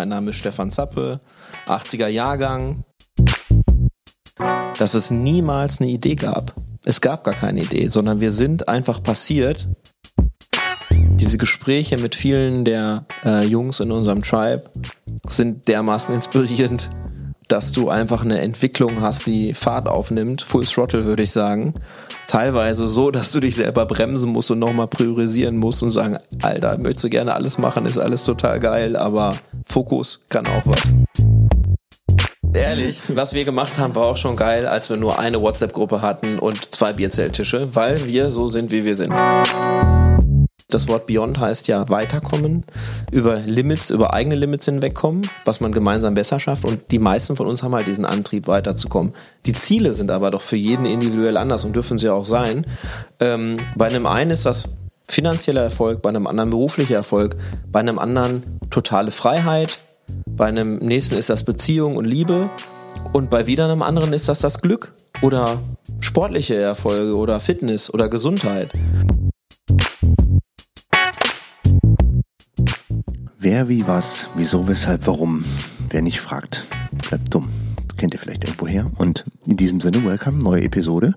Mein Name ist Stefan Zappe, 80er Jahrgang. Dass es niemals eine Idee gab. Es gab gar keine Idee, sondern wir sind einfach passiert. Diese Gespräche mit vielen der äh, Jungs in unserem Tribe sind dermaßen inspirierend, dass du einfach eine Entwicklung hast, die Fahrt aufnimmt. Full Throttle würde ich sagen. Teilweise so, dass du dich selber bremsen musst und nochmal priorisieren musst und sagen, Alter, möchtest du gerne alles machen, ist alles total geil, aber Fokus kann auch was. Ehrlich, was wir gemacht haben, war auch schon geil, als wir nur eine WhatsApp-Gruppe hatten und zwei Bierzelttische, weil wir so sind, wie wir sind. Das Wort Beyond heißt ja weiterkommen, über Limits, über eigene Limits hinwegkommen, was man gemeinsam besser schafft. Und die meisten von uns haben halt diesen Antrieb, weiterzukommen. Die Ziele sind aber doch für jeden individuell anders und dürfen sie auch sein. Ähm, bei einem einen ist das finanzieller Erfolg, bei einem anderen beruflicher Erfolg, bei einem anderen totale Freiheit, bei einem nächsten ist das Beziehung und Liebe und bei wieder einem anderen ist das das Glück oder sportliche Erfolge oder Fitness oder Gesundheit. Wer, wie, was, wieso, weshalb, warum. Wer nicht fragt, bleibt dumm. Das kennt ihr vielleicht irgendwo her. Und in diesem Sinne, welcome, neue Episode.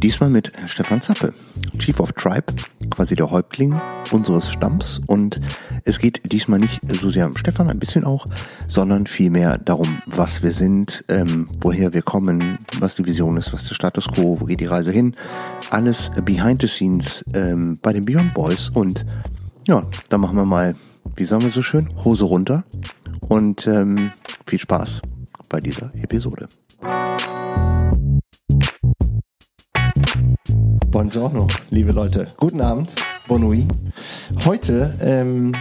Diesmal mit Stefan Zappe, Chief of Tribe, quasi der Häuptling unseres Stamms. Und es geht diesmal nicht so sehr um Stefan, ein bisschen auch, sondern vielmehr darum, was wir sind, ähm, woher wir kommen, was die Vision ist, was der Status quo, wo geht die Reise hin. Alles behind the scenes ähm, bei den Beyond Boys. Und ja, da machen wir mal wie sagen wir so schön, Hose runter und ähm, viel Spaß bei dieser Episode. Buongiorno, liebe Leute. Guten Abend, Bon nuit. Heute ähm,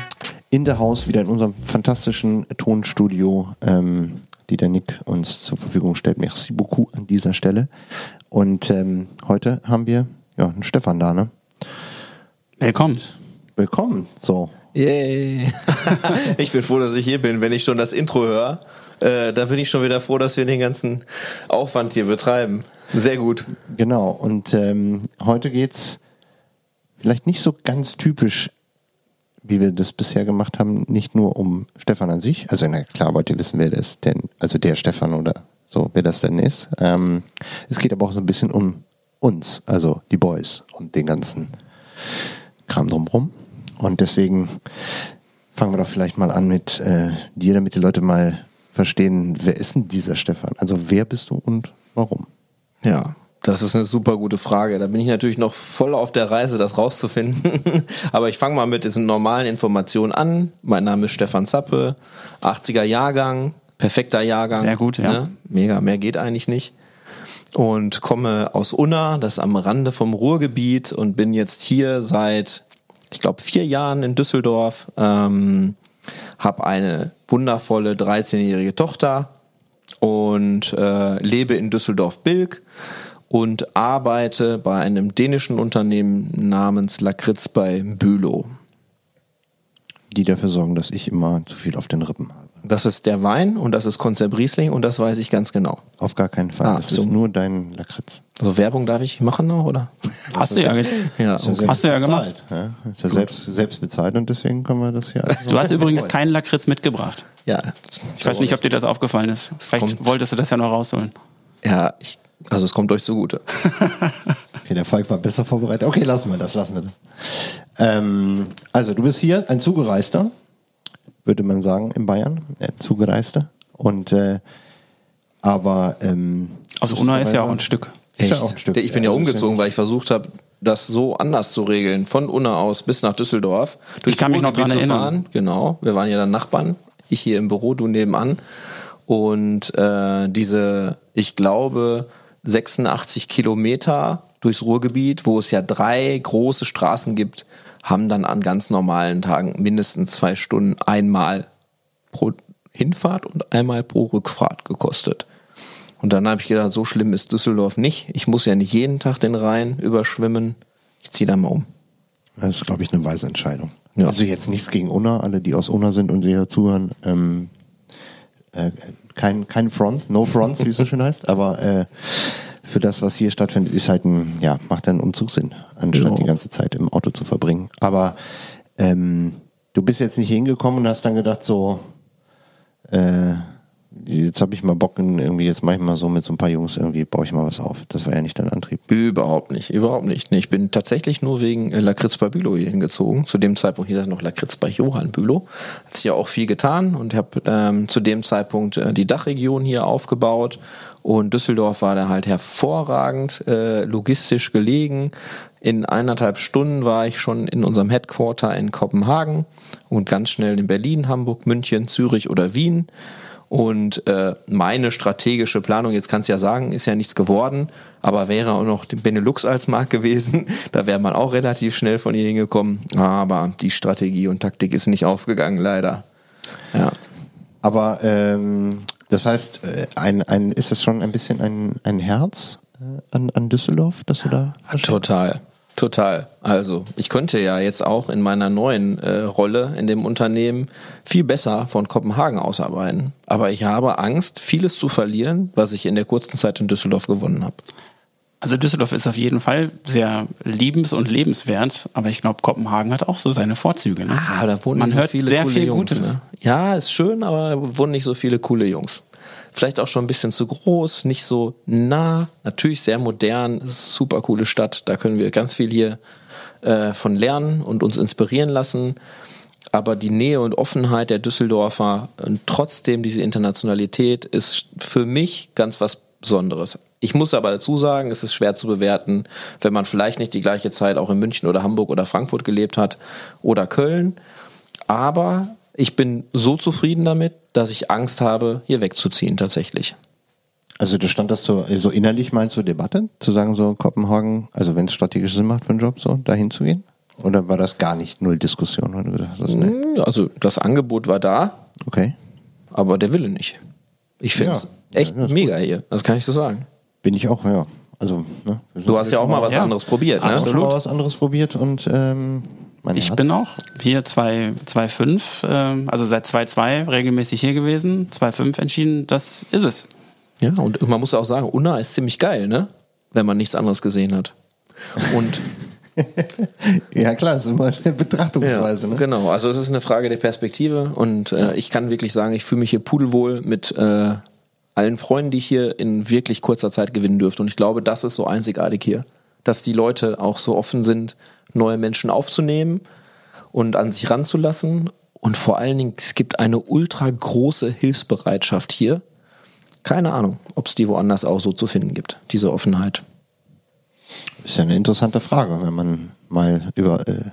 in der Haus wieder in unserem fantastischen Tonstudio, ähm, die der Nick uns zur Verfügung stellt. Merci beaucoup an dieser Stelle. Und ähm, heute haben wir ja einen Stefan da, ne? Willkommen. Willkommen. So, Yay. ich bin froh, dass ich hier bin. Wenn ich schon das Intro höre, äh, da bin ich schon wieder froh, dass wir den ganzen Aufwand hier betreiben. Sehr gut. Genau. Und ähm, heute geht's vielleicht nicht so ganz typisch, wie wir das bisher gemacht haben, nicht nur um Stefan an sich. Also na klar, wollt ihr wissen, wer das denn, also der Stefan oder so, wer das denn ist. Ähm, es geht aber auch so ein bisschen um uns, also die Boys und den ganzen Kram drumrum. Und deswegen fangen wir doch vielleicht mal an mit äh, dir, damit die Leute mal verstehen, wer ist denn dieser Stefan? Also wer bist du und warum? Ja, das ist eine super gute Frage. Da bin ich natürlich noch voll auf der Reise, das rauszufinden. Aber ich fange mal mit diesen normalen Informationen an. Mein Name ist Stefan Zappe, 80er Jahrgang, perfekter Jahrgang. Sehr gut, ja. Ne? Mega, mehr geht eigentlich nicht. Und komme aus Unna, das ist am Rande vom Ruhrgebiet und bin jetzt hier seit ich glaube, vier Jahren in Düsseldorf, ähm, habe eine wundervolle 13-jährige Tochter und äh, lebe in Düsseldorf-Bilk und arbeite bei einem dänischen Unternehmen namens Lakritz bei Bülow. Die dafür sorgen, dass ich immer zu viel auf den Rippen habe. Das ist der Wein und das ist Konzept Riesling und das weiß ich ganz genau. Auf gar keinen Fall. Ah, das so. ist nur dein Lakritz. Also Werbung darf ich machen noch, oder? Hast du ja jetzt. Ja, okay. Hast du ja gemacht. bezahlt, Ja? Ist ja selbst, selbst bezahlt und deswegen können wir das hier. Also Du hast übrigens keinen Lakritz mitgebracht. ja. Ich weiß nicht, ob dir das aufgefallen ist. Vielleicht kommt- wolltest du das ja noch rausholen. Ja, ich, also es kommt euch zugute. Okay, der Falk war besser vorbereitet. Okay, lassen wir das, lassen wir das. Ähm, also, du bist hier ein Zugereister, würde man sagen, in Bayern. Äh, Zugereister. Und, äh, aber, ähm, Aus Unna ist ja auch ein Stück. Ist ja Echt? auch ein Stück. Ich bin ja Also ist umgezogen, weil ich versucht habe, das so anders zu regeln. Von Unna aus bis nach Düsseldorf. Durch Ich kann mich noch Ruhrgebiet dran erinnern. Fahren. Genau. Wir waren ja dann Nachbarn. Ich hier im Büro, du nebenan. Und äh, diese, ich glaube, 86 Kilometer durchs Ruhrgebiet, wo es ja drei große Straßen gibt, haben dann an ganz normalen Tagen mindestens zwei Stunden einmal pro Hinfahrt und einmal pro Rückfahrt gekostet. Und dann habe ich gedacht, so schlimm ist Düsseldorf nicht. Ich muss ja nicht jeden Tag den Rhein überschwimmen. Ich ziehe da mal um. Das ist, glaube ich, eine weise Entscheidung. Ja. Also jetzt nichts gegen Unna, alle, die aus Unna sind und sie hier zuhören. Ähm, äh, kein, kein Front, no fronts, wie es so schön heißt, aber äh, für das, was hier stattfindet, ist halt ein, ja, macht einen Umzug Sinn, anstatt Ja. die ganze Zeit im Auto zu verbringen. Aber ähm, du bist jetzt nicht hingekommen und hast dann gedacht so, äh, jetzt habe ich mal Bock, irgendwie jetzt mache ich mal so mit so ein paar Jungs irgendwie, baue ich mal was auf. Das war ja nicht dein Antrieb. Überhaupt nicht, überhaupt nicht. Nee, ich bin tatsächlich nur wegen äh, Lakritz bei Bülow hier hingezogen. Zu dem Zeitpunkt hieß das noch Lakritz bei Johann Bülow. Hat sich ja auch viel getan und habe ähm, zu dem Zeitpunkt äh, die Dachregion hier aufgebaut. Und Düsseldorf war da halt hervorragend äh, logistisch gelegen. In eineinhalb Stunden war ich schon in unserem Headquarter in Kopenhagen und ganz schnell in Berlin, Hamburg, München, Zürich oder Wien. Und äh, meine strategische Planung, jetzt kannst du ja sagen, ist ja nichts geworden, aber wäre auch noch Benelux als Markt gewesen. Da wäre man auch relativ schnell von hier hingekommen. Aber die Strategie und Taktik ist nicht aufgegangen, leider. Ja. Aber ähm, das heißt, äh, ein, ein, ist es schon ein bisschen ein, ein Herz äh, an, an Düsseldorf, dass du da. Total. Total. Also ich könnte ja jetzt auch in meiner neuen äh, Rolle in dem Unternehmen viel besser von Kopenhagen aus arbeiten. Aber ich habe Angst, vieles zu verlieren, was ich in der kurzen Zeit in Düsseldorf gewonnen habe. Also Düsseldorf ist auf jeden Fall sehr liebens- und lebenswert, aber ich glaube, Kopenhagen hat auch so seine Vorzüge. Ne? Ah, da wohnen Man so hört viele sehr coole viel Jungs. Gutes. Ne? Ja, ist schön, aber da wohnen nicht so viele coole Jungs. Vielleicht auch schon ein bisschen zu groß, nicht so nah. Natürlich sehr modern, super coole Stadt. Da können wir ganz viel hier äh, von lernen und uns inspirieren lassen. Aber die Nähe und Offenheit der Düsseldorfer und trotzdem diese Internationalität ist für mich ganz was Besonderes. Ich muss aber dazu sagen, es ist schwer zu bewerten, wenn man vielleicht nicht die gleiche Zeit auch in München oder Hamburg oder Frankfurt gelebt hat oder Köln. Aber ich bin so zufrieden damit, dass ich Angst habe, hier wegzuziehen tatsächlich. Also da stand das so, so innerlich meinst du Debatte, zu sagen so Kopenhagen, also wenn es strategisch Sinn macht für einen Job, so dahin zu gehen? Oder war das gar nicht null Diskussion, wenn du gesagt hast, nee. Hm, Also das Angebot war da, Okay. aber der Wille nicht. Ich finde es Ja. echt Ja, mega hier. Das kann ich so sagen. Bin ich auch, ja. Also, ne, Du hast ja auch mal was Ja. anderes probiert, ne? auch schon mal was anderes probiert und ähm, mein Ich Herz- bin auch hier 2,5, ähm, also seit 2,2 regelmäßig hier gewesen, 2,5 entschieden, das ist es. Ja, und man muss auch sagen, Unna ist ziemlich geil, ne? Wenn man nichts anderes gesehen hat. Und Ja klar, das ist immer eine Betrachtungsweise. ne? Genau, also es ist eine Frage der Perspektive und äh, ich kann wirklich sagen, ich fühle mich hier pudelwohl mit äh, allen Freunden, die ich hier in wirklich kurzer Zeit gewinnen dürfte. Und ich glaube, das ist so einzigartig hier, dass die Leute auch so offen sind, neue Menschen aufzunehmen und an sich ranzulassen. Und vor allen Dingen, es gibt eine ultra große Hilfsbereitschaft hier. Keine Ahnung, ob es die woanders auch so zu finden gibt, diese Offenheit. Ist ja eine interessante Frage, wenn man mal über äh,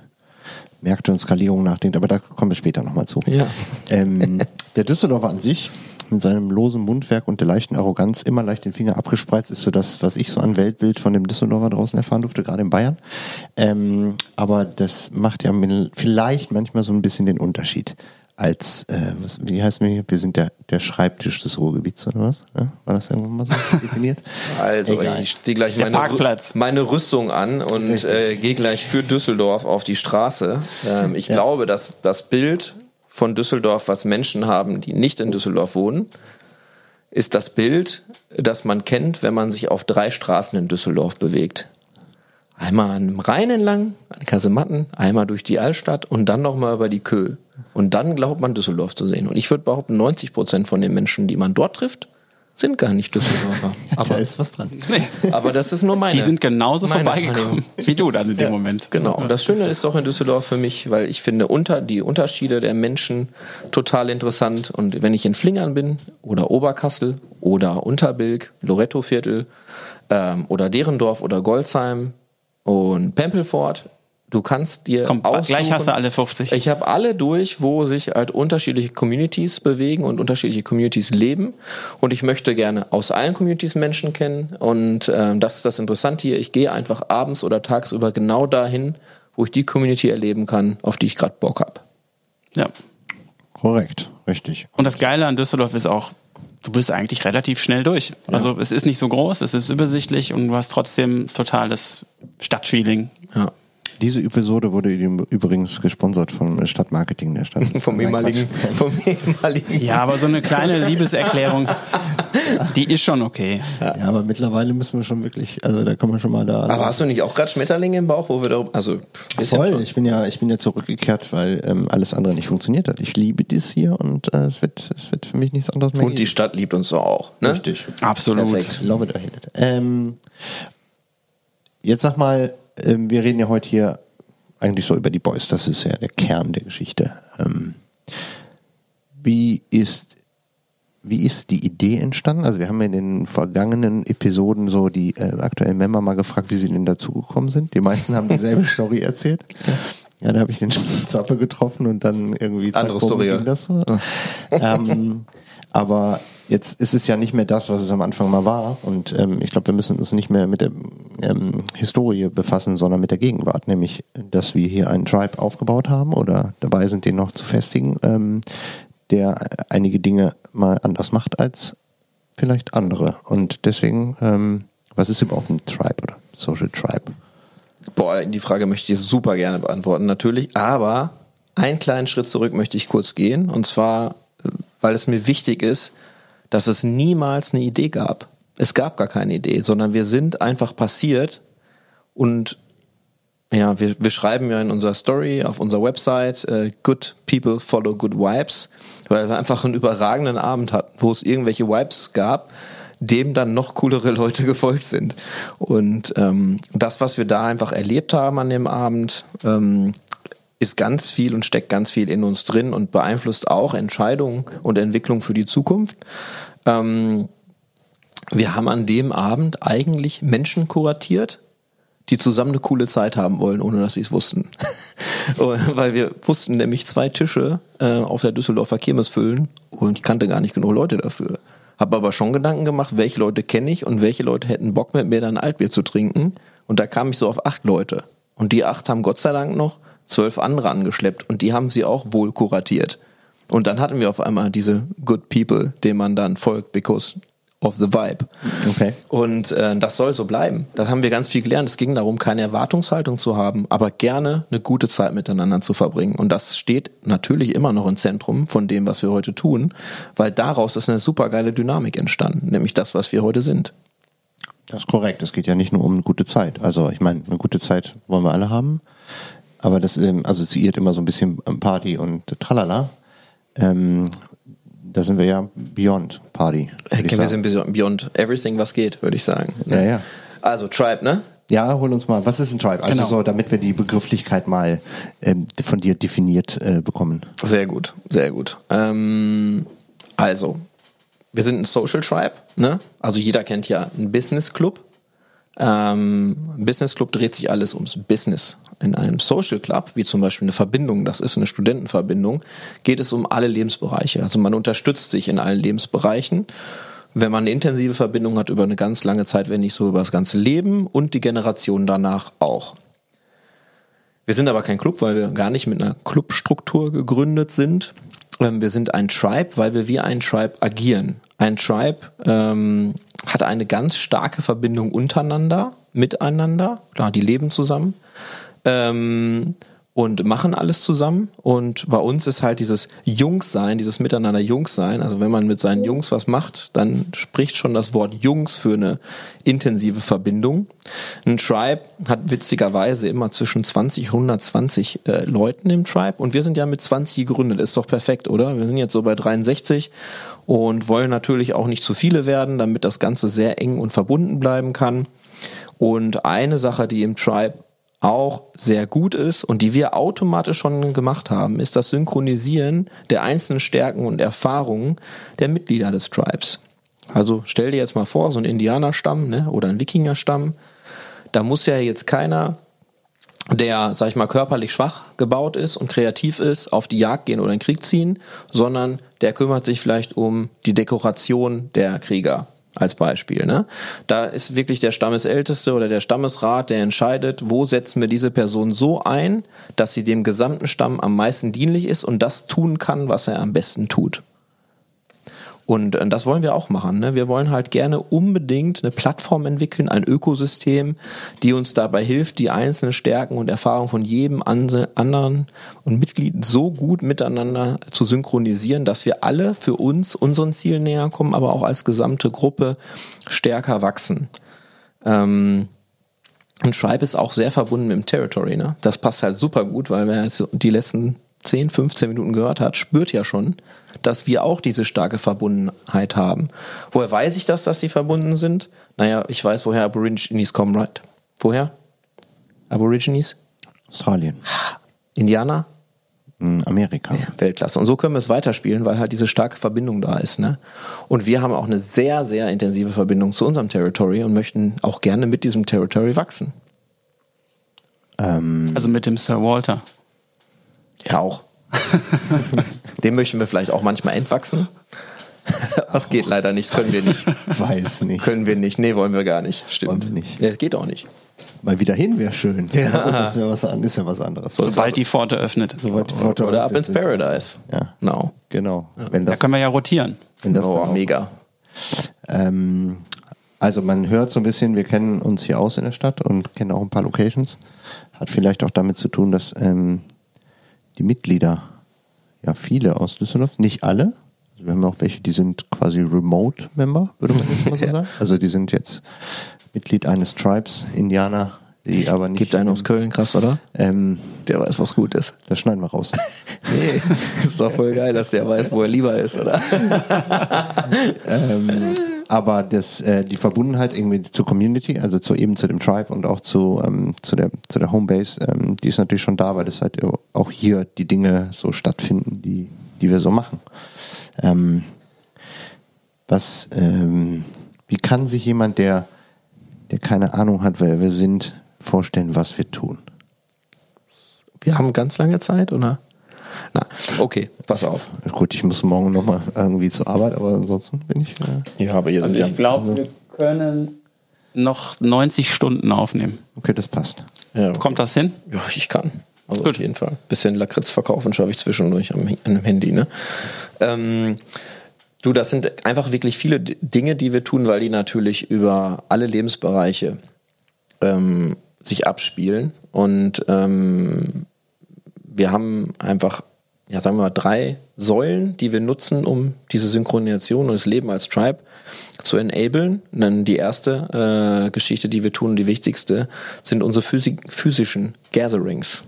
Märkte und Skalierung nachdenkt, aber da kommen wir später nochmal zu. Ja. Ähm, der Düsseldorfer an sich, mit seinem losen Mundwerk und der leichten Arroganz, immer leicht den Finger abgespreizt, ist so das, was ich so an Weltbild von dem Düsseldorfer draußen erfahren durfte, gerade in Bayern. Ähm, aber das macht ja vielleicht manchmal so ein bisschen den Unterschied. Als, äh, was, wie heißt mir hier? Wir sind der, der Schreibtisch des Ruhrgebiets oder was? Ja? War das irgendwann mal so definiert? Also, Egal. ich stehe gleich meine, meine Rüstung an und äh, gehe gleich für Düsseldorf auf die Straße. Ähm, ich glaube, dass das Bild von Düsseldorf, was Menschen haben, die nicht in Düsseldorf wohnen, ist das Bild, das man kennt, wenn man sich auf drei Straßen in Düsseldorf bewegt. Einmal am Rhein entlang, an Kasematten, einmal durch die Altstadt und dann nochmal über die Kö. Und dann glaubt man Düsseldorf zu sehen. Und ich würde behaupten, 90 Prozent von den Menschen, die man dort trifft, sind gar nicht Düsseldorfer. da Aber, ist was dran. Nee. aber das ist nur meine. Die sind genauso meine vorbeigekommen Wahrnehmung. wie du dann in dem Moment. Genau. Und das Schöne ist doch in Düsseldorf für mich, weil ich finde unter die Unterschiede der Menschen total interessant. Und wenn ich in Flingern bin oder Oberkassel oder Unterbilk, Lorettoviertel ähm, oder Derendorf oder Goldsheim und Pempelfort, du kannst dir Komm, aussuchen, gleich hast du alle 50. ich habe alle durch, wo sich halt unterschiedliche Communities bewegen und unterschiedliche Communities leben. Und ich möchte gerne aus allen Communities Menschen kennen. Und ähm, das ist das Interessante hier. Ich gehe einfach abends oder tagsüber genau dahin, wo ich die Community erleben kann, auf die ich gerade Bock habe. Ja. Korrekt, richtig. Und das Geile an Düsseldorf ist auch, du bist eigentlich relativ schnell durch. Also es ist nicht so groß, es ist übersichtlich und du hast trotzdem totales Stadtfeeling. Diese Episode wurde übrigens gesponsert vom Stadtmarketing der Stadt. vom ehemaligen, vom ehemaligen. Ja, aber so eine kleine Liebeserklärung, die ist schon okay. Ja. aber mittlerweile müssen wir schon wirklich, also da kommen wir schon mal da. Aber hast du nicht auch gerade Schmetterlinge im Bauch, wo wir da, also voll. Ich bin ja, ich bin ja zurückgekehrt, weil ähm, alles andere nicht funktioniert hat. Ich liebe dies hier und äh, es wird, es wird für mich nichts anderes mehr. Und die Stadt liebt uns auch. Ne? Richtig, absolut. Perfekt. Love it or hate it. Ähm, jetzt sag mal, äh, wir reden ja heute hier eigentlich so über die Boys. Das ist ja der Kern der Geschichte. Ähm, wie ist wie ist die Idee entstanden? Also wir haben in den vergangenen Episoden so die äh, aktuellen Member mal gefragt, wie sie denn dazugekommen sind. Die meisten haben dieselbe Story erzählt. Ja, da habe ich den Zappe getroffen und dann irgendwie andere Story. Ging das so. ähm, aber Jetzt ist es ja nicht mehr das, was es am Anfang mal war. Und ähm, ich glaube, wir müssen uns nicht mehr mit der ähm, Historie befassen, sondern mit der Gegenwart. Nämlich, dass wir hier einen Tribe aufgebaut haben oder dabei sind, den noch zu festigen, ähm, der einige Dinge mal anders macht als vielleicht andere. Und deswegen, ähm, was ist überhaupt ein Tribe oder Social Tribe? Boah, die Frage möchte ich super gerne beantworten, natürlich. Aber einen kleinen Schritt zurück möchte ich kurz gehen. Und zwar, weil es mir wichtig ist, dass es niemals eine Idee gab. Es gab gar keine Idee, sondern wir sind einfach passiert und ja, wir, wir schreiben ja in unserer Story auf unserer Website äh, Good People Follow Good Vibes, weil wir einfach einen überragenden Abend hatten, wo es irgendwelche Vibes gab, dem dann noch coolere Leute gefolgt sind. Und ähm, das, was wir da einfach erlebt haben an dem Abend, ähm, ist ganz viel und steckt ganz viel in uns drin und beeinflusst auch Entscheidungen und Entwicklung für die Zukunft. Ähm, wir haben an dem Abend eigentlich Menschen kuratiert, die zusammen eine coole Zeit haben wollen, ohne dass sie es wussten. Weil wir wussten nämlich zwei Tische äh, auf der Düsseldorfer Kirmes füllen und ich kannte gar nicht genug Leute dafür. Habe aber schon Gedanken gemacht, welche Leute kenne ich und welche Leute hätten Bock mit mir dann Altbier zu trinken. Und da kam ich so auf acht Leute. Und die acht haben Gott sei Dank noch zwölf andere angeschleppt und die haben sie auch wohl kuratiert. Und dann hatten wir auf einmal diese Good People, denen man dann folgt, because of the vibe. Okay. Und äh, das soll so bleiben. Da haben wir ganz viel gelernt. Es ging darum, keine Erwartungshaltung zu haben, aber gerne eine gute Zeit miteinander zu verbringen. Und das steht natürlich immer noch im Zentrum von dem, was wir heute tun, weil daraus ist eine super geile Dynamik entstanden, nämlich das, was wir heute sind. Das ist korrekt. Es geht ja nicht nur um eine gute Zeit. Also ich meine, eine gute Zeit wollen wir alle haben. Aber das ähm, assoziiert immer so ein bisschen Party und Tralala. Ähm, da sind wir ja beyond Party. Okay, wir sind beyond everything, was geht, würde ich sagen. Ja, ja. Also Tribe, ne? Ja, hol uns mal. Was ist ein Tribe? Also genau. so, damit wir die Begrifflichkeit mal ähm, von dir definiert äh, bekommen. Sehr gut, sehr gut. Ähm, also, wir sind ein Social Tribe, ne? Also jeder kennt ja einen Business Club. Ähm, Business Club dreht sich alles ums Business. In einem Social Club, wie zum Beispiel eine Verbindung, das ist eine Studentenverbindung, geht es um alle Lebensbereiche. Also man unterstützt sich in allen Lebensbereichen. Wenn man eine intensive Verbindung hat über eine ganz lange Zeit, wenn nicht so über das ganze Leben und die Generation danach auch. Wir sind aber kein Club, weil wir gar nicht mit einer Clubstruktur gegründet sind. Ähm, wir sind ein Tribe, weil wir wie ein Tribe agieren. Ein Tribe ähm, hat eine ganz starke Verbindung untereinander, miteinander. Klar, die leben zusammen. Ähm, und machen alles zusammen. Und bei uns ist halt dieses Jungs-Sein, dieses Miteinander Jungs-Sein. Also wenn man mit seinen Jungs was macht, dann spricht schon das Wort Jungs für eine intensive Verbindung. Ein Tribe hat witzigerweise immer zwischen 20 und 120 äh, Leuten im Tribe. Und wir sind ja mit 20 gegründet. Ist doch perfekt, oder? Wir sind jetzt so bei 63 und wollen natürlich auch nicht zu viele werden, damit das Ganze sehr eng und verbunden bleiben kann. Und eine Sache, die im Tribe auch sehr gut ist und die wir automatisch schon gemacht haben, ist das Synchronisieren der einzelnen Stärken und Erfahrungen der Mitglieder des Tribes. Also stell dir jetzt mal vor, so ein Indianerstamm ne, oder ein Wikingerstamm, da muss ja jetzt keiner, der, sag ich mal, körperlich schwach gebaut ist und kreativ ist, auf die Jagd gehen oder in den Krieg ziehen, sondern der kümmert sich vielleicht um die Dekoration der Krieger als Beispiel. Ne? Da ist wirklich der Stammesälteste oder der Stammesrat, der entscheidet, wo setzen wir diese Person so ein, dass sie dem gesamten Stamm am meisten dienlich ist und das tun kann, was er am besten tut. Und äh, das wollen wir auch machen. Ne? Wir wollen halt gerne unbedingt eine Plattform entwickeln, ein Ökosystem, die uns dabei hilft, die einzelnen Stärken und Erfahrungen von jedem anderen und Mitglied so gut miteinander zu synchronisieren, dass wir alle für uns unseren Zielen näher kommen, aber auch als gesamte Gruppe stärker wachsen. Ähm, und Tribe ist auch sehr verbunden mit dem Territory. Ne? Das passt halt super gut, weil wer jetzt die letzten 10, 15 Minuten gehört hat, spürt ja schon, dass wir auch diese starke Verbundenheit haben. Woher weiß ich das, dass sie verbunden sind? Naja, ich weiß, woher Aborigines kommen, right? Woher? Aborigines? Australien. Indianer? Amerika. Ja, Weltklasse. Und so können wir es weiterspielen, weil halt diese starke Verbindung da ist. Ne? Und wir haben auch eine sehr, sehr intensive Verbindung zu unserem Territory und möchten auch gerne mit diesem Territory wachsen. Ähm also mit dem Sir Walter. Ja, auch. Dem möchten wir vielleicht auch manchmal entwachsen. Was geht leider nicht, das können wir nicht. Weiß nicht. Können wir nicht. Nee, wollen wir gar nicht. Stimmt. Wollen wir nicht. Ja, geht auch nicht. Mal wieder hin wäre schön. Ja. das wäre was, ist ja was anderes. Sobald die Pforte öffnet. Sobald die Pforte Oder ab ins Paradise. Ja. No. Genau. Wenn das, da können wir ja rotieren. Wenn das oh, mega. Ähm, also man hört so ein bisschen, wir kennen uns hier aus in der Stadt und kennen auch ein paar Locations. Hat vielleicht auch damit zu tun, dass ähm, die Mitglieder, ja viele aus Düsseldorf, nicht alle, also wir haben auch welche, die sind quasi Remote-Member, würde man jetzt mal so sagen. Also die sind jetzt Mitglied eines Tribes, Indianer, die aber nicht. Gibt einen aus Köln, krass, oder? Ähm, der weiß, was gut ist. Das schneiden wir raus. nee, ist doch voll geil, dass der weiß, wo er lieber ist, oder? ähm, aber das, äh, die Verbundenheit irgendwie zur Community, also zu eben zu dem Tribe und auch zu, ähm, zu der, zu der Homebase, ähm, die ist natürlich schon da, weil das halt auch hier die Dinge so stattfinden, die, die wir so machen. Ähm, was, ähm, wie kann sich jemand, der der keine Ahnung hat, wer wir sind, vorstellen, was wir tun? Wir haben ganz lange Zeit, oder? Na, okay, pass auf. Gut, ich muss morgen nochmal irgendwie zur Arbeit, aber ansonsten bin ich. Äh ja, aber hier also ich glaube, also wir können noch 90 Stunden aufnehmen. Okay, das passt. Ja, okay. Kommt das hin? Ja, ich kann. Also Gut. auf jeden Fall. Bisschen Lakritz verkaufen schaffe ich zwischendurch am, am Handy. Ne? Ähm, Du, das sind einfach wirklich viele Dinge, die wir tun, weil die natürlich über alle Lebensbereiche ähm, sich abspielen. Und ähm, wir haben einfach, ja, sagen wir mal, drei Säulen, die wir nutzen, um diese Synchronisation und das Leben als Tribe zu enablen. Und dann die erste äh, Geschichte, die wir tun, die wichtigste, sind unsere physischen Gatherings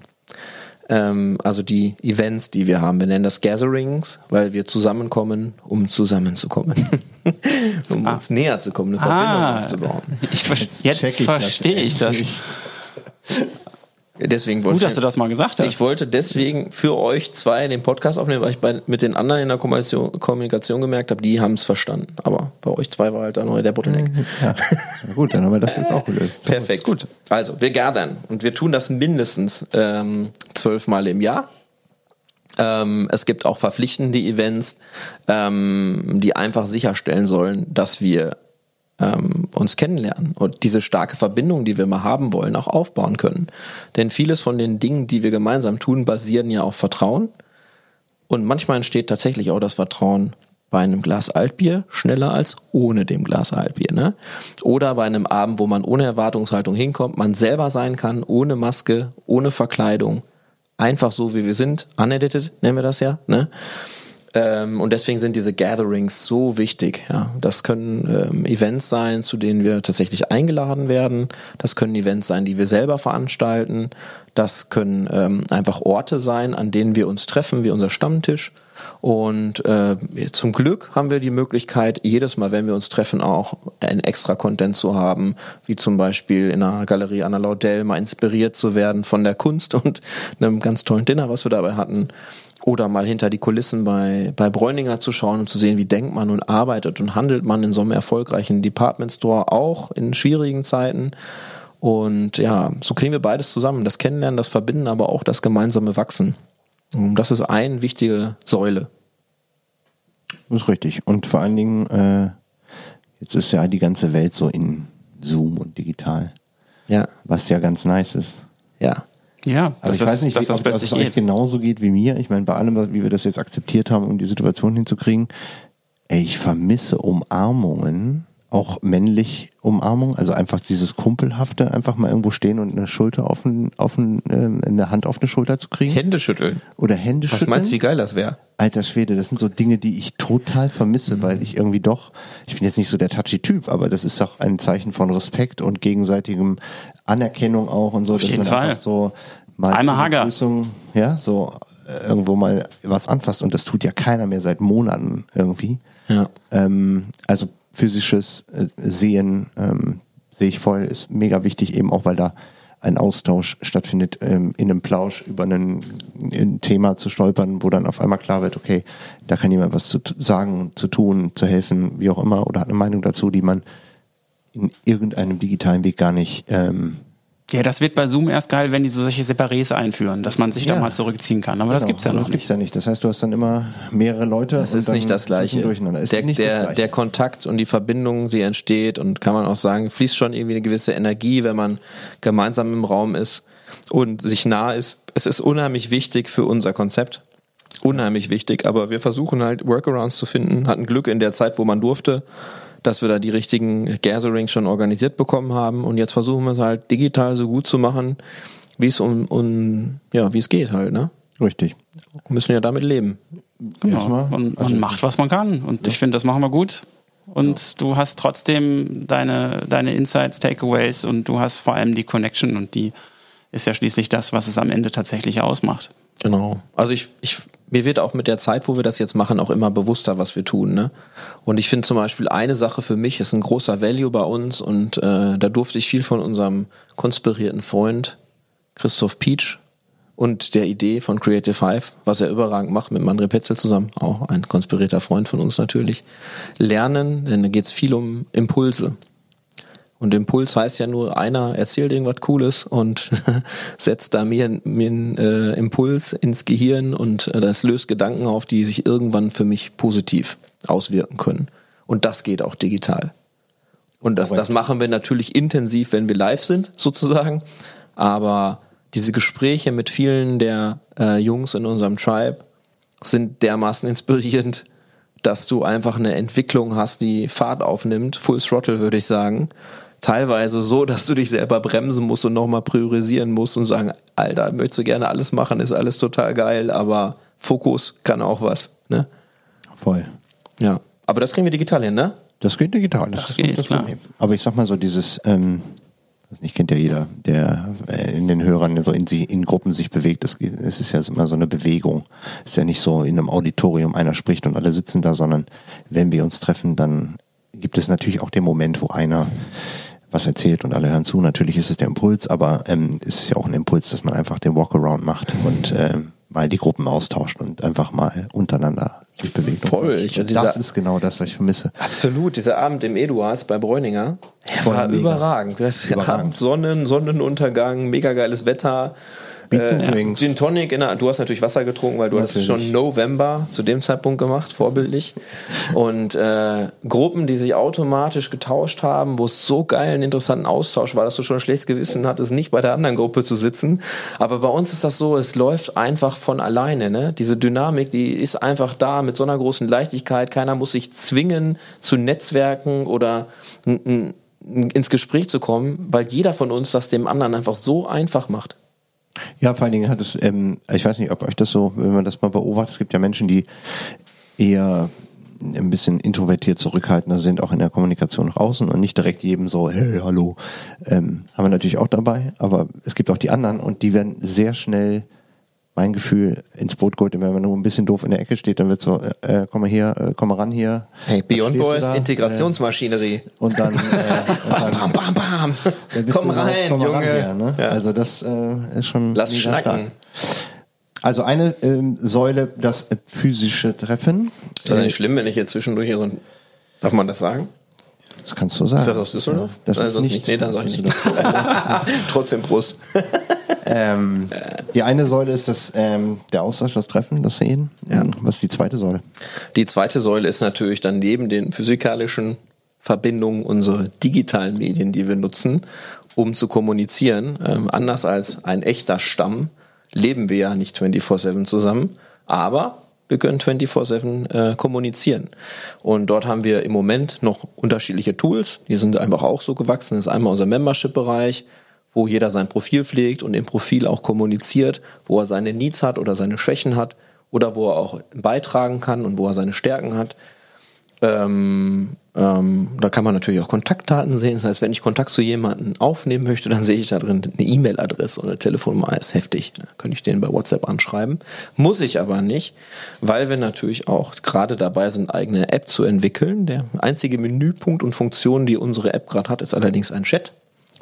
ähm, also die Events, die wir haben. Wir nennen das Gatherings, weil wir zusammenkommen, um zusammenzukommen. um ah. uns näher zu kommen, eine Verbindung ah. aufzubauen. Ich ver jetzt, jetzt verstehe ich das. Deswegen wollte Gut, dass du das mal gesagt hast. Ich wollte deswegen für euch zwei den Podcast aufnehmen, weil ich bei, mit den anderen in der Kommunikation, Kommunikation gemerkt habe, die haben es verstanden. Aber bei euch zwei war halt dann der Bottleneck. Ja. gut, dann haben wir das jetzt auch gelöst. Perfekt. Gut. Also, wir gathern und wir tun das mindestens ähm, zwölfmal im Jahr. Ähm, es gibt auch verpflichtende Events, ähm, die einfach sicherstellen sollen, dass wir ähm, uns kennenlernen und diese starke Verbindung, die wir mal haben wollen, auch aufbauen können. Denn vieles von den Dingen, die wir gemeinsam tun, basieren ja auf Vertrauen. Und manchmal entsteht tatsächlich auch das Vertrauen bei einem Glas Altbier schneller als ohne dem Glas Altbier. Ne? Oder bei einem Abend, wo man ohne Erwartungshaltung hinkommt, man selber sein kann, ohne Maske, ohne Verkleidung, einfach so wie wir sind, unedited nennen wir das ja. Ne? Ähm, und deswegen sind diese Gatherings so wichtig. Ja. Das können ähm, Events sein, zu denen wir tatsächlich eingeladen werden. Das können Events sein, die wir selber veranstalten. Das können ähm, einfach Orte sein, an denen wir uns treffen, wie unser Stammtisch. Und äh, zum Glück haben wir die Möglichkeit, jedes Mal, wenn wir uns treffen, auch ein extra Content zu haben, wie zum Beispiel in einer Galerie Anna Laudel mal inspiriert zu werden von der Kunst und einem ganz tollen Dinner, was wir dabei hatten oder mal hinter die Kulissen bei, bei Bräuninger zu schauen und zu sehen, wie denkt man und arbeitet und handelt man in so einem erfolgreichen Department Store auch in schwierigen Zeiten. Und ja, so kriegen wir beides zusammen. Das Kennenlernen, das Verbinden, aber auch das gemeinsame Wachsen. Und das ist eine wichtige Säule. Das ist richtig. Und vor allen Dingen, äh, jetzt ist ja die ganze Welt so in Zoom und digital. Ja. Was ja ganz nice ist. Ja. Ja, aber ich weiß nicht, wie, ob das euch genauso geht wie mir. Ich meine, bei allem, wie wir das jetzt akzeptiert haben, um die Situation hinzukriegen, ey, ich vermisse Umarmungen, auch männlich Umarmung, also einfach dieses Kumpelhafte, einfach mal irgendwo stehen und eine Schulter auf, ein, auf ein, äh, eine Hand auf eine Schulter zu kriegen. Hände schütteln. Oder Hände Was schütteln. meinst du, wie geil das wäre? Alter Schwede, das sind so Dinge, die ich total vermisse, weil ich irgendwie doch, ich bin jetzt nicht so der touchy Typ, aber das ist auch ein Zeichen von Respekt und gegenseitigem Anerkennung auch und so, dass jeden man Fall. einfach so mal Einmal zur Hager. Begrüßung, ja, so äh, irgendwo mal was anfasst und das tut ja keiner mehr seit Monaten irgendwie. Ja. Ähm, also physisches äh, Sehen ähm, sehe ich voll, ist mega wichtig, eben auch weil da ein Austausch stattfindet, ähm, in einem Plausch über einen, ein Thema zu stolpern, wo dann auf einmal klar wird, okay, da kann jemand was zu sagen, zu tun, zu helfen, wie auch immer, oder hat eine Meinung dazu, die man in irgendeinem digitalen Weg gar nicht ähm, Ja, das wird bei Zoom erst geil, wenn die so solche Separés einführen, dass man sich Ja. da mal zurückziehen kann. Aber das Genau, gibt's ja noch das nicht. gibt's ja nicht. Das heißt, du hast dann immer mehrere Leute. Das und ist dann nicht das es Gleiche. der, ist nicht der, das Gleiche. der Kontakt und die Verbindung, die entsteht und kann man auch sagen, fließt schon irgendwie eine gewisse Energie, wenn man gemeinsam im Raum ist und sich nah ist. Es ist unheimlich wichtig für unser Konzept. Unheimlich wichtig, aber wir versuchen halt Workarounds zu finden, hatten Glück in der Zeit, wo man durfte, dass wir da die richtigen Gatherings schon organisiert bekommen haben und jetzt versuchen wir es halt digital so gut zu machen, wie es um, um ja, wie es geht halt, ne? Richtig. Wir müssen ja damit leben. Genau. Erstmal, Man, man also- macht, was man kann. Und ich finde, das machen wir gut. Und du hast trotzdem deine, deine Insights, Takeaways und du hast vor allem die Connection und die ist ja schließlich das, was es am Ende tatsächlich ausmacht. Genau. Also ich, ich, mir wird auch mit der Zeit, wo wir das jetzt machen, auch immer bewusster, was wir tun. Ne? Und ich finde zum Beispiel eine Sache für mich ist ein großer Value bei uns und äh, da durfte ich viel von unserem konspirierten Freund Christoph Pietsch und der Idee von Creative Five, was er überragend macht mit Mandre Petzel zusammen, auch ein konspirierter Freund von uns natürlich, lernen, denn da geht es viel um Impulse. Und Impuls heißt ja nur, einer erzählt irgendwas Cooles und setzt da mir, mir einen äh, Impuls ins Gehirn und äh, das löst Gedanken auf, die sich irgendwann für mich positiv auswirken können. Und das geht auch digital. Und das, das machen wir natürlich intensiv, wenn wir live sind, sozusagen. Aber diese Gespräche mit vielen der äh, Jungs in unserem Tribe sind dermaßen inspirierend, dass du einfach eine Entwicklung hast, die Fahrt aufnimmt, Full Throttle würde ich sagen. Teilweise so, dass du dich selber bremsen musst und nochmal priorisieren musst und sagen, Alter, möchtest du gerne alles machen, ist alles total geil, aber Fokus kann auch was. Ne? Voll. Ja. Aber das kriegen wir digital hin, ne? Das geht digital. Das, ist geht, das klar. Problem. Aber ich sag mal so, dieses, ähm, das nicht kennt ja jeder, der äh, in den Hörern so in, sie, in Gruppen sich bewegt. Es, es ist ja immer so eine Bewegung. Es ist ja nicht so in einem Auditorium, einer spricht und alle sitzen da, sondern wenn wir uns treffen, dann gibt es natürlich auch den Moment, wo einer was erzählt und alle hören zu. Natürlich ist es der Impuls, aber ähm, es ist ja auch ein Impuls, dass man einfach den Walkaround macht und ähm, mal die Gruppen austauscht und einfach mal untereinander sich bewegt. Voll. Und Ich- das dieser- ist genau das, was ich vermisse. Absolut, dieser Abend im Eduards bei Bräuninger, Voll war mega. überragend. Das Überragend. Abend, Sonnen, Sonnenuntergang, mega geiles Wetter. Beats and Äh, Drinks. Gin Tonic, der, du hast natürlich Wasser getrunken, weil du hast es Natürlich. schon November zu dem Zeitpunkt gemacht, vorbildlich. Und äh, Gruppen, die sich automatisch getauscht haben, wo es so geil einen interessanten Austausch war, dass du schon ein schlechtes Gewissen hattest, nicht bei der anderen Gruppe zu sitzen. Aber bei uns ist das so, es läuft einfach von alleine. Ne? Diese Dynamik, die ist einfach da mit so einer großen Leichtigkeit. Keiner muss sich zwingen zu Netzwerken oder ins Gespräch zu kommen, weil jeder von uns das dem anderen einfach so einfach macht. Ja, vor allen Dingen hat es, ähm, ich weiß nicht, ob euch das so, wenn man das mal beobachtet, es gibt ja Menschen, die eher ein bisschen introvertiert zurückhaltender sind, auch in der Kommunikation nach außen und nicht direkt jedem so, hey, hallo, ähm, haben wir natürlich auch dabei, aber es gibt auch die anderen und die werden sehr schnell, mein Gefühl, ins Boot geholt, wenn man nur ein bisschen doof in der Ecke steht, dann wird so, äh, äh, komm mal hier, äh, komm mal ran hier. Hey, Beyond Boys? Integrationsmaschinerie. Äh, und dann, äh, und Bam, dann bam, bam, bam. bist Komm rein, komm mal ran Junge. hier, ne? Ja. Also das äh, ist schon Lass schnacken. stark. Also eine ähm, Säule, das physische Treffen. Ist das Äh, nicht schlimm, wenn ich jetzt zwischendurch hier so ein. Darf man das sagen? das kannst du sagen. Ist das aus Düsseldorf? Das Nein, ist sonst nicht. Nee, dann sag ich nicht. das Trotzdem Prost. ähm, die eine Säule ist das, ähm, der Austausch, das Treffen, das Sehen. Ja. Was ist die zweite Säule? Die zweite Säule ist natürlich dann neben den physikalischen Verbindungen unsere digitalen Medien, die wir nutzen, um zu kommunizieren. Ähm, anders als ein echter Stamm leben wir ja nicht 24-7 zusammen, aber wir können 24-7 äh, kommunizieren. Und dort haben wir im Moment noch unterschiedliche Tools, die sind einfach auch so gewachsen. Das ist einmal unser Membership-Bereich, wo jeder sein Profil pflegt und im Profil auch kommuniziert, wo er seine Needs hat oder seine Schwächen hat oder wo er auch beitragen kann und wo er seine Stärken hat. Ähm, ähm, da kann man natürlich auch Kontaktdaten sehen. Das heißt, wenn ich Kontakt zu jemandem aufnehmen möchte, dann sehe ich da drin eine E-Mail-Adresse oder eine Telefonnummer. Ist heftig. Da könnte ich den bei WhatsApp anschreiben. Muss ich aber nicht, weil wir natürlich auch gerade dabei sind, eigene App zu entwickeln. Der einzige Menüpunkt und Funktion, die unsere App gerade hat, ist allerdings ein Chat.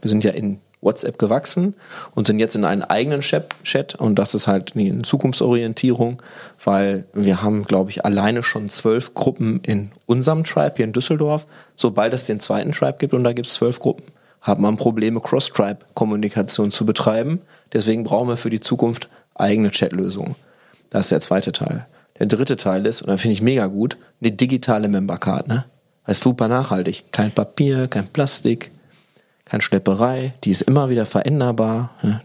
Wir sind ja in WhatsApp gewachsen und sind jetzt in einen eigenen Chat und das ist halt eine Zukunftsorientierung, weil wir haben, glaube ich, alleine schon zwölf Gruppen in unserem Tribe hier in Düsseldorf. Sobald es den zweiten Tribe gibt und da gibt es zwölf Gruppen, hat man Probleme, Cross-Tribe-Kommunikation zu betreiben. Deswegen brauchen wir für die Zukunft eigene Chatlösungen. Das ist der zweite Teil. Der dritte Teil ist, und da finde ich mega gut, eine digitale Membercard. Ne? Das ist super nachhaltig. Kein Papier, kein Plastik, keine Schlepperei, die ist immer wieder veränderbar. Ja.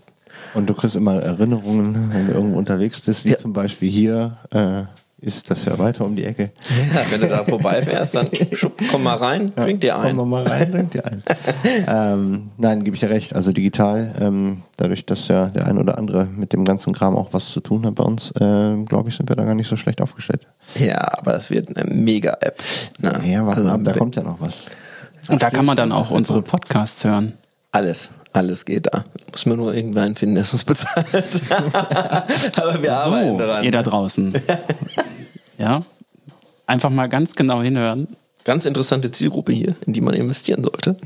Und du kriegst immer Erinnerungen, wenn du irgendwo unterwegs bist, wie ja. zum Beispiel hier. Äh, ist das ja weiter um die Ecke. Ja, wenn du da vorbeifährst, dann komm mal rein, trink dir ein. Komm mal rein, trink dir ein. ähm, nein, gebe ich dir recht. Also digital, ähm, dadurch, dass ja der ein oder andere mit dem ganzen Kram auch was zu tun hat bei uns, äh, glaube ich, sind wir da gar nicht so schlecht aufgestellt. Ja, aber es wird eine Mega-App. Ne? Ja, also, da kommt ja noch was. Und da kann man dann auch unsere Podcasts hören. Alles, alles geht da. Muss man nur irgendwann finden, der es uns bezahlt. Aber wir so, arbeiten daran. Ihr da draußen. ja. Einfach mal ganz genau hinhören. Ganz interessante Zielgruppe hier, in die man investieren sollte.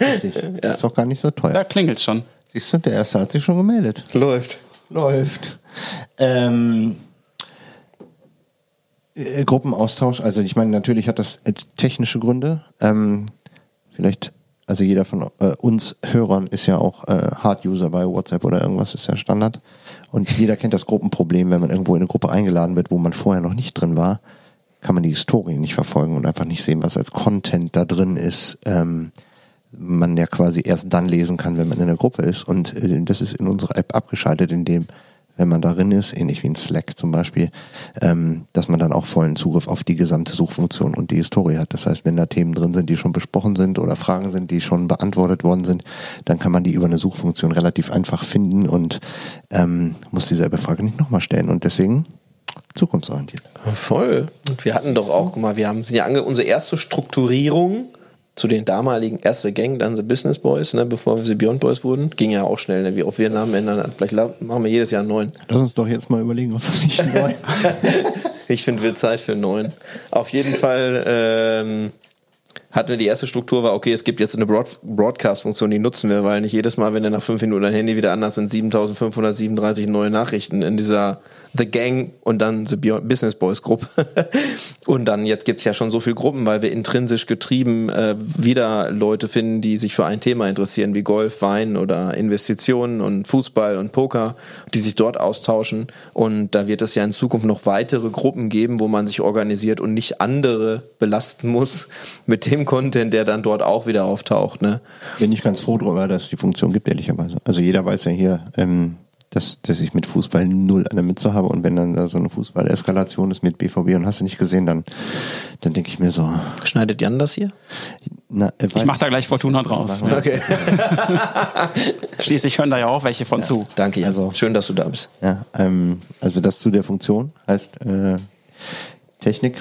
Richtig. Ja. Ist auch gar nicht so teuer. Da klingelt schon. Siehst du, der erste hat sich schon gemeldet. Läuft. Läuft. Ähm, äh, Gruppenaustausch, also ich meine, natürlich hat das äh, technische Gründe. Ähm, vielleicht, also jeder von äh, uns Hörern ist ja auch äh, Hard-User bei WhatsApp oder irgendwas, ist ja Standard. Und jeder kennt das Gruppenproblem, wenn man irgendwo in eine Gruppe eingeladen wird, wo man vorher noch nicht drin war, kann man die Historie nicht verfolgen und einfach nicht sehen, was als Content da drin ist. Ähm, man ja quasi erst dann lesen kann, wenn man in der Gruppe ist. Und äh, das ist in unserer App abgeschaltet, indem wenn man darin ist, ähnlich wie in Slack zum Beispiel, ähm, dass man dann auch vollen Zugriff auf die gesamte Suchfunktion und die Historie hat. Das heißt, wenn da Themen drin sind, die schon besprochen sind oder Fragen sind, die schon beantwortet worden sind, dann kann man die über eine Suchfunktion relativ einfach finden und ähm, muss dieselbe Frage nicht nochmal stellen. Und deswegen zukunftsorientiert. Voll. Und wir hatten doch auch, guck mal, wir haben sind ja unsere erste Strukturierung zu den damaligen erste Gang, dann The Business Boys, ne, bevor wir The Beyond Boys wurden. Ging ja auch schnell, ne, wie auch wir Namen ändern. Vielleicht machen wir jedes Jahr einen neuen. Lass uns doch jetzt mal überlegen, ob wir nicht neuen. ich finde, wird Zeit für einen neuen. Auf jeden Fall ähm, hatten wir die erste Struktur, war okay, es gibt jetzt eine Broad Broadcast-Funktion, die nutzen wir, weil nicht jedes Mal, wenn er nach fünf Minuten dein Handy wieder anders sind, 7537 neue Nachrichten in dieser The Gang und dann The Business Boys Gruppe. und dann, jetzt gibt's ja schon so viele Gruppen, weil wir intrinsisch getrieben äh, wieder Leute finden, die sich für ein Thema interessieren, wie Golf, Wein oder Investitionen und Fußball und Poker, die sich dort austauschen. Und da wird es ja in Zukunft noch weitere Gruppen geben, wo man sich organisiert und nicht andere belasten muss mit dem Content, der dann dort auch wieder auftaucht. Ne? Bin ich ganz froh darüber, dass es die Funktion gibt, ehrlicherweise. Also jeder weiß ja hier, ähm, dass, dass ich mit Fußball null an der Mütze habe und wenn dann da so eine Fußball-Eskalation ist mit BVB und hast du nicht gesehen, dann, dann denke ich mir so. Schneidet Jan das hier? Na, äh, ich mach da gleich Fortuna draus. Okay. Schließlich hören da ja auch welche von ja, zu. Danke, Jan. Also, Schön, dass du da bist. Ja, ähm, also das zu der Funktion heißt äh, Technik.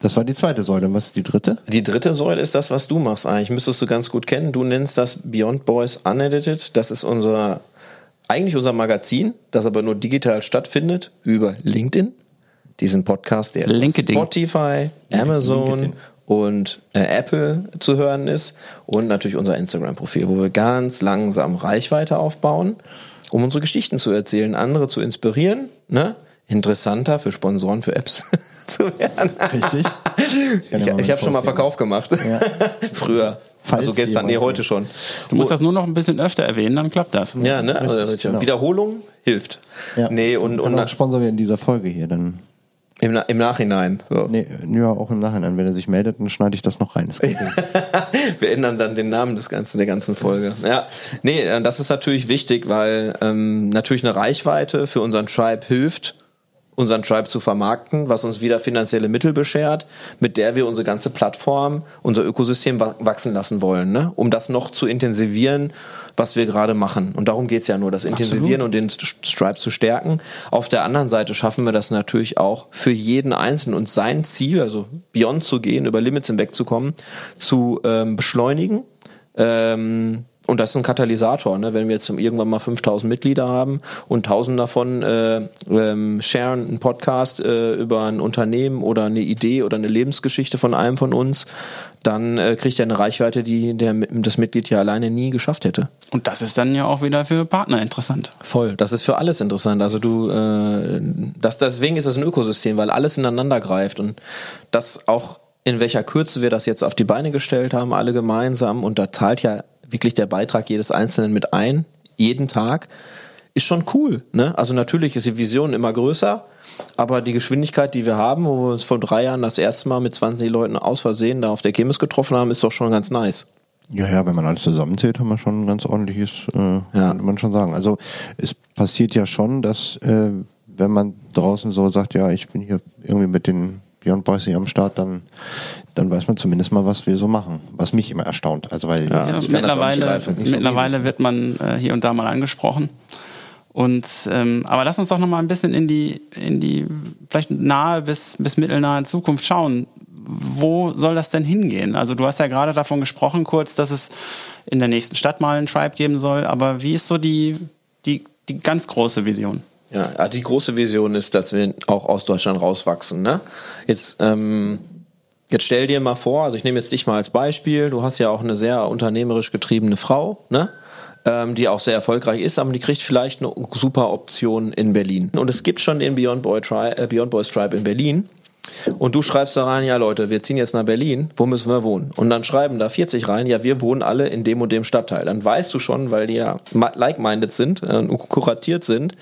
Das war die zweite Säule. Was ist die dritte? Die dritte Säule ist das, was du machst eigentlich. Müsstest du ganz gut kennen. Du nennst das Beyond Boys Unedited. Das ist unser eigentlich unser Magazin, das aber nur digital stattfindet, über LinkedIn, diesen Podcast, der LinkedIn. Spotify, Amazon LinkedIn. und äh, Apple zu hören ist und natürlich unser Instagram-Profil, wo wir ganz langsam Reichweite aufbauen, um unsere Geschichten zu erzählen, andere zu inspirieren, ne? interessanter für Sponsoren für Apps zu werden. Richtig. Ich, ich, ich habe schon mal Verkauf gemacht. Ja. Früher. Falls also gestern, nee, heute schon. Du musst das nur noch ein bisschen öfter erwähnen, dann klappt das. Ja, ne? Also, genau. Wiederholung hilft. Ja. Nee, und, und, und Sponsor wir in dieser Folge hier, dann. Im, Im Nachhinein. So. Nee, ja, auch im Nachhinein. Wenn er sich meldet, dann schneide ich das noch rein. Das wir ändern dann den Namen des ganzen, der ganzen Folge. Ja. Nee, das ist natürlich wichtig, weil ähm, natürlich eine Reichweite für unseren Tribe hilft, unseren Tribe zu vermarkten, was uns wieder finanzielle Mittel beschert, mit der wir unsere ganze Plattform, unser Ökosystem wachsen lassen wollen, ne? um das noch zu intensivieren, was wir gerade machen. Und darum geht's ja nur, das Intensivieren Absolut. und den Stripe zu stärken. Auf der anderen Seite schaffen wir das natürlich auch für jeden Einzelnen und sein Ziel, also Beyond zu gehen, über Limits hinwegzukommen, zu ähm, beschleunigen. Ähm, und das ist ein Katalysator, ne? wenn wir jetzt irgendwann mal 5000 Mitglieder haben und 1000 davon äh, ähm, sharen einen Podcast äh, über ein Unternehmen oder eine Idee oder eine Lebensgeschichte von einem von uns, dann äh, kriegt er eine Reichweite, die der, das Mitglied ja alleine nie geschafft hätte. Und das ist dann ja auch wieder für Partner interessant. Voll, das ist für alles interessant. Also du, äh, das, deswegen ist es ein Ökosystem, weil alles ineinander greift und das auch in welcher Kürze wir das jetzt auf die Beine gestellt haben, alle gemeinsam. Und da zahlt ja wirklich der Beitrag jedes Einzelnen mit ein, jeden Tag, ist schon cool. Ne? Also natürlich ist die Vision immer größer, aber die Geschwindigkeit, die wir haben, wo wir uns vor drei Jahren das erste Mal mit 20 Leuten aus Versehen da auf der Chemis getroffen haben, ist doch schon ganz nice. Ja, ja, wenn man alles zusammenzählt, haben wir schon ein ganz ordentliches, äh, ja. kann man schon sagen. Also es passiert ja schon, dass äh, wenn man draußen so sagt, ja, ich bin hier irgendwie mit den Boys hier am Start, dann, dann weiß man zumindest mal, was wir so machen. Was mich immer erstaunt. Also weil ja, ja, mittlerweile, mittlerweile so wird man äh, hier und da mal angesprochen. Und ähm, aber lass uns doch noch mal ein bisschen in die in die vielleicht nahe bis bis mittelnahe Zukunft schauen. Wo soll das denn hingehen? Also du hast ja gerade davon gesprochen kurz, dass es in der nächsten Stadt mal einen Tribe geben soll. Aber wie ist so die die die ganz große Vision? Ja, die große Vision ist, dass wir auch aus Deutschland rauswachsen. Ne? Jetzt, ähm, jetzt stell dir mal vor, also ich nehme jetzt dich mal als Beispiel, du hast ja auch eine sehr unternehmerisch getriebene Frau, ne? Ähm, die auch sehr erfolgreich ist, aber die kriegt vielleicht eine super Option in Berlin. Und es gibt schon den Beyond, Boy Tri äh, Beyond Boys Tribe in Berlin. Und du schreibst da rein, ja Leute, wir ziehen jetzt nach Berlin, wo müssen wir wohnen? Und dann schreiben da 40 rein, ja, wir wohnen alle in dem und dem Stadtteil. Dann weißt du schon, weil die ja like-minded sind äh, und kuratiert sind,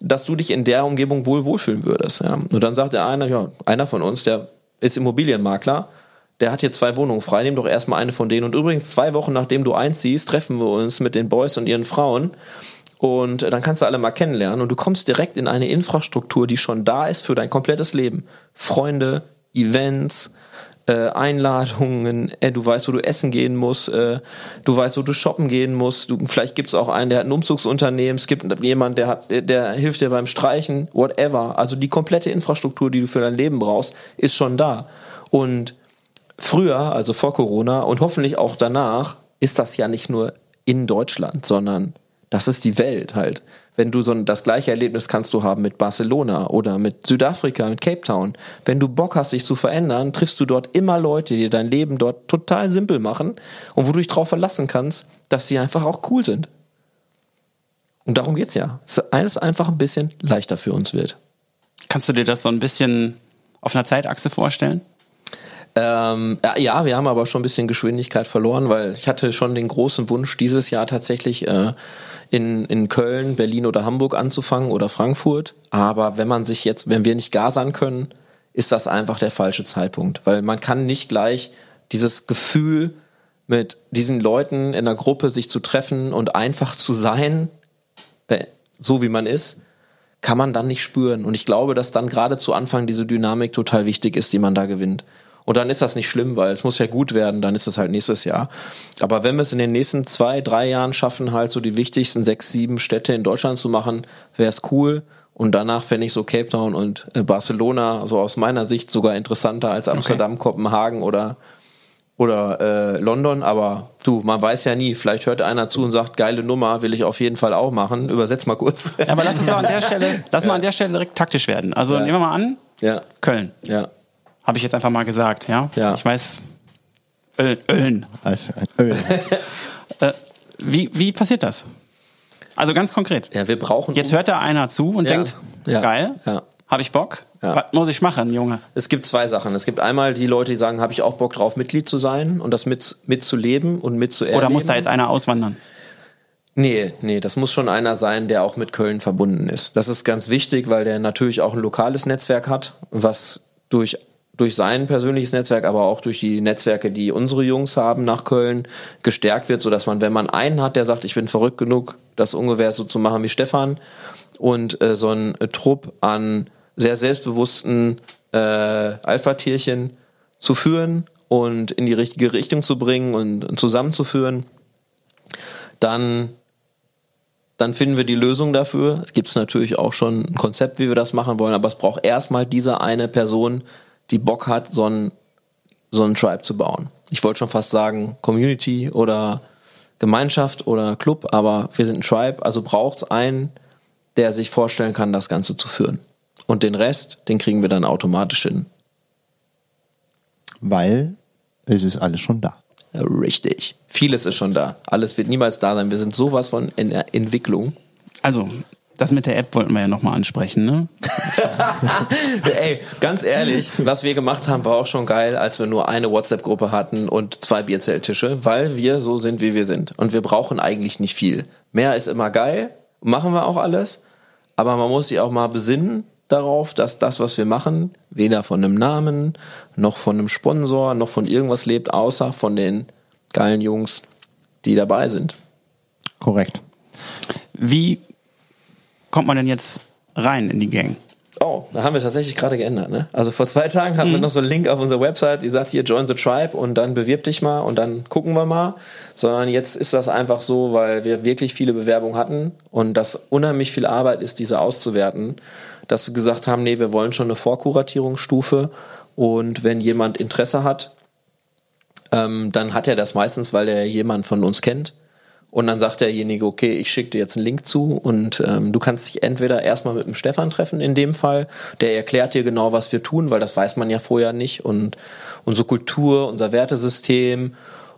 dass du dich in der Umgebung wohl wohlfühlen würdest. Ja. Und dann sagt der eine, ja, einer von uns, der ist Immobilienmakler, der hat hier zwei Wohnungen frei, nimm doch erstmal eine von denen. Und übrigens, zwei Wochen nachdem du einziehst, treffen wir uns mit den Boys und ihren Frauen. Und dann kannst du alle mal kennenlernen und du kommst direkt in eine Infrastruktur, die schon da ist für dein komplettes Leben. Freunde, Events, äh, Einladungen, äh, du weißt, wo du essen gehen musst, äh, du weißt, wo du shoppen gehen musst, du, vielleicht gibt es auch einen, der hat ein Umzugsunternehmen, es gibt jemanden, der hat, der hilft dir beim Streichen, whatever. Also die komplette Infrastruktur, die du für dein Leben brauchst, ist schon da. Und früher, also vor Corona und hoffentlich auch danach, ist das ja nicht nur in Deutschland, sondern das ist die Welt halt wenn du so das gleiche Erlebnis kannst du haben mit Barcelona oder mit Südafrika, mit Cape Town. Wenn du Bock hast, dich zu verändern, triffst du dort immer Leute, die dein Leben dort total simpel machen und wo du dich darauf verlassen kannst, dass sie einfach auch cool sind. Und darum geht's ja. Dass alles einfach ein bisschen leichter für uns wird. Kannst du dir das so ein bisschen auf einer Zeitachse vorstellen? Ähm, ja, wir haben aber schon ein bisschen Geschwindigkeit verloren, weil ich hatte schon den großen Wunsch, dieses Jahr tatsächlich äh, in, in Köln, Berlin oder Hamburg anzufangen oder Frankfurt. Aber wenn man sich jetzt, wenn wir nicht gasern können, ist das einfach der falsche Zeitpunkt. Weil man kann nicht gleich dieses Gefühl mit diesen Leuten in der Gruppe sich zu treffen und einfach zu sein, äh, so wie man ist, kann man dann nicht spüren. Und ich glaube, dass dann gerade zu Anfang diese Dynamik total wichtig ist, die man da gewinnt. Und dann ist das nicht schlimm, weil es muss ja gut werden, dann ist es halt nächstes Jahr. Aber wenn wir es in den nächsten zwei, drei Jahren schaffen, halt so die wichtigsten sechs, sieben Städte in Deutschland zu machen, wäre es cool. Und danach fände ich so Cape Town und äh, Barcelona so aus meiner Sicht sogar interessanter als Amsterdam, okay. Kopenhagen oder oder äh, London, aber du, man weiß ja nie, vielleicht hört einer zu und sagt, geile Nummer, will ich auf jeden Fall auch machen. Übersetz mal kurz. Ja, aber lass uns an der Stelle, lass mal an der Stelle direkt taktisch werden. Also ja. nehmen wir mal an, ja. Köln. Ja. Habe ich jetzt einfach mal gesagt, ja? Ja. Ich weiß, Öl, Ölen. Also, Öl. äh, wie, wie passiert das? Also ganz konkret. Ja, wir brauchen. Jetzt hört da einer zu und ja. denkt, ja. geil, ja. habe ich Bock? Ja. Was muss ich machen, Junge? Es gibt zwei Sachen. Es gibt einmal die Leute, die sagen, habe ich auch Bock drauf, Mitglied zu sein und das mit, mitzuleben und mitzuerleben. Oder muss da jetzt einer auswandern? Nee, nee, das muss schon einer sein, der auch mit Köln verbunden ist. Das ist ganz wichtig, weil der natürlich auch ein lokales Netzwerk hat, was durch durch sein persönliches Netzwerk, aber auch durch die Netzwerke, die unsere Jungs haben nach Köln, gestärkt wird, so dass man, wenn man einen hat, der sagt, ich bin verrückt genug, das ungefähr so zu machen wie Stefan und äh, so ein äh, Trupp an sehr selbstbewussten äh, Alpha-Tierchen zu führen und in die richtige Richtung zu bringen und zusammenzuführen, dann, dann finden wir die Lösung dafür. Es gibt natürlich auch schon ein Konzept, wie wir das machen wollen, aber es braucht erstmal diese eine Person, die Bock hat, so ein so einen Tribe zu bauen. Ich wollte schon fast sagen Community oder Gemeinschaft oder Club, aber wir sind ein Tribe, also braucht es einen, der sich vorstellen kann, das Ganze zu führen. Und den Rest, den kriegen wir dann automatisch hin. Weil es ist alles schon da. Richtig. Vieles ist schon da. Alles wird niemals da sein. Wir sind sowas von in der Entwicklung. Also, das mit der App wollten wir ja nochmal ansprechen, ne? Ey, ganz ehrlich, was wir gemacht haben, war auch schon geil, als wir nur eine WhatsApp-Gruppe hatten und zwei Bierzelttische, weil wir so sind, wie wir sind. Und wir brauchen eigentlich nicht viel. Mehr ist immer geil, machen wir auch alles, aber man muss sich auch mal besinnen darauf, dass das, was wir machen, weder von einem Namen, noch von einem Sponsor, noch von irgendwas lebt, außer von den geilen Jungs, die dabei sind. Korrekt. Wie kommt man denn jetzt rein in die Gang? Oh, da haben wir tatsächlich gerade geändert. Ne? Also vor zwei Tagen hatten mhm. wir noch so einen Link auf unserer Website, die sagt hier Join the Tribe und dann bewirb dich mal und dann gucken wir mal. Sondern jetzt ist das einfach so, weil wir wirklich viele Bewerbungen hatten und das unheimlich viel Arbeit ist, diese auszuwerten, dass wir gesagt haben, nee, wir wollen schon eine Vorkuratierungsstufe und wenn jemand Interesse hat, ähm, dann hat er das meistens, weil er jemand von uns kennt und dann sagt derjenige, okay, ich schicke dir jetzt einen Link zu und ähm, du kannst dich entweder erstmal mit dem Stefan treffen in dem Fall, der erklärt dir genau, was wir tun, weil das weiß man ja vorher nicht und unsere Kultur, unser Wertesystem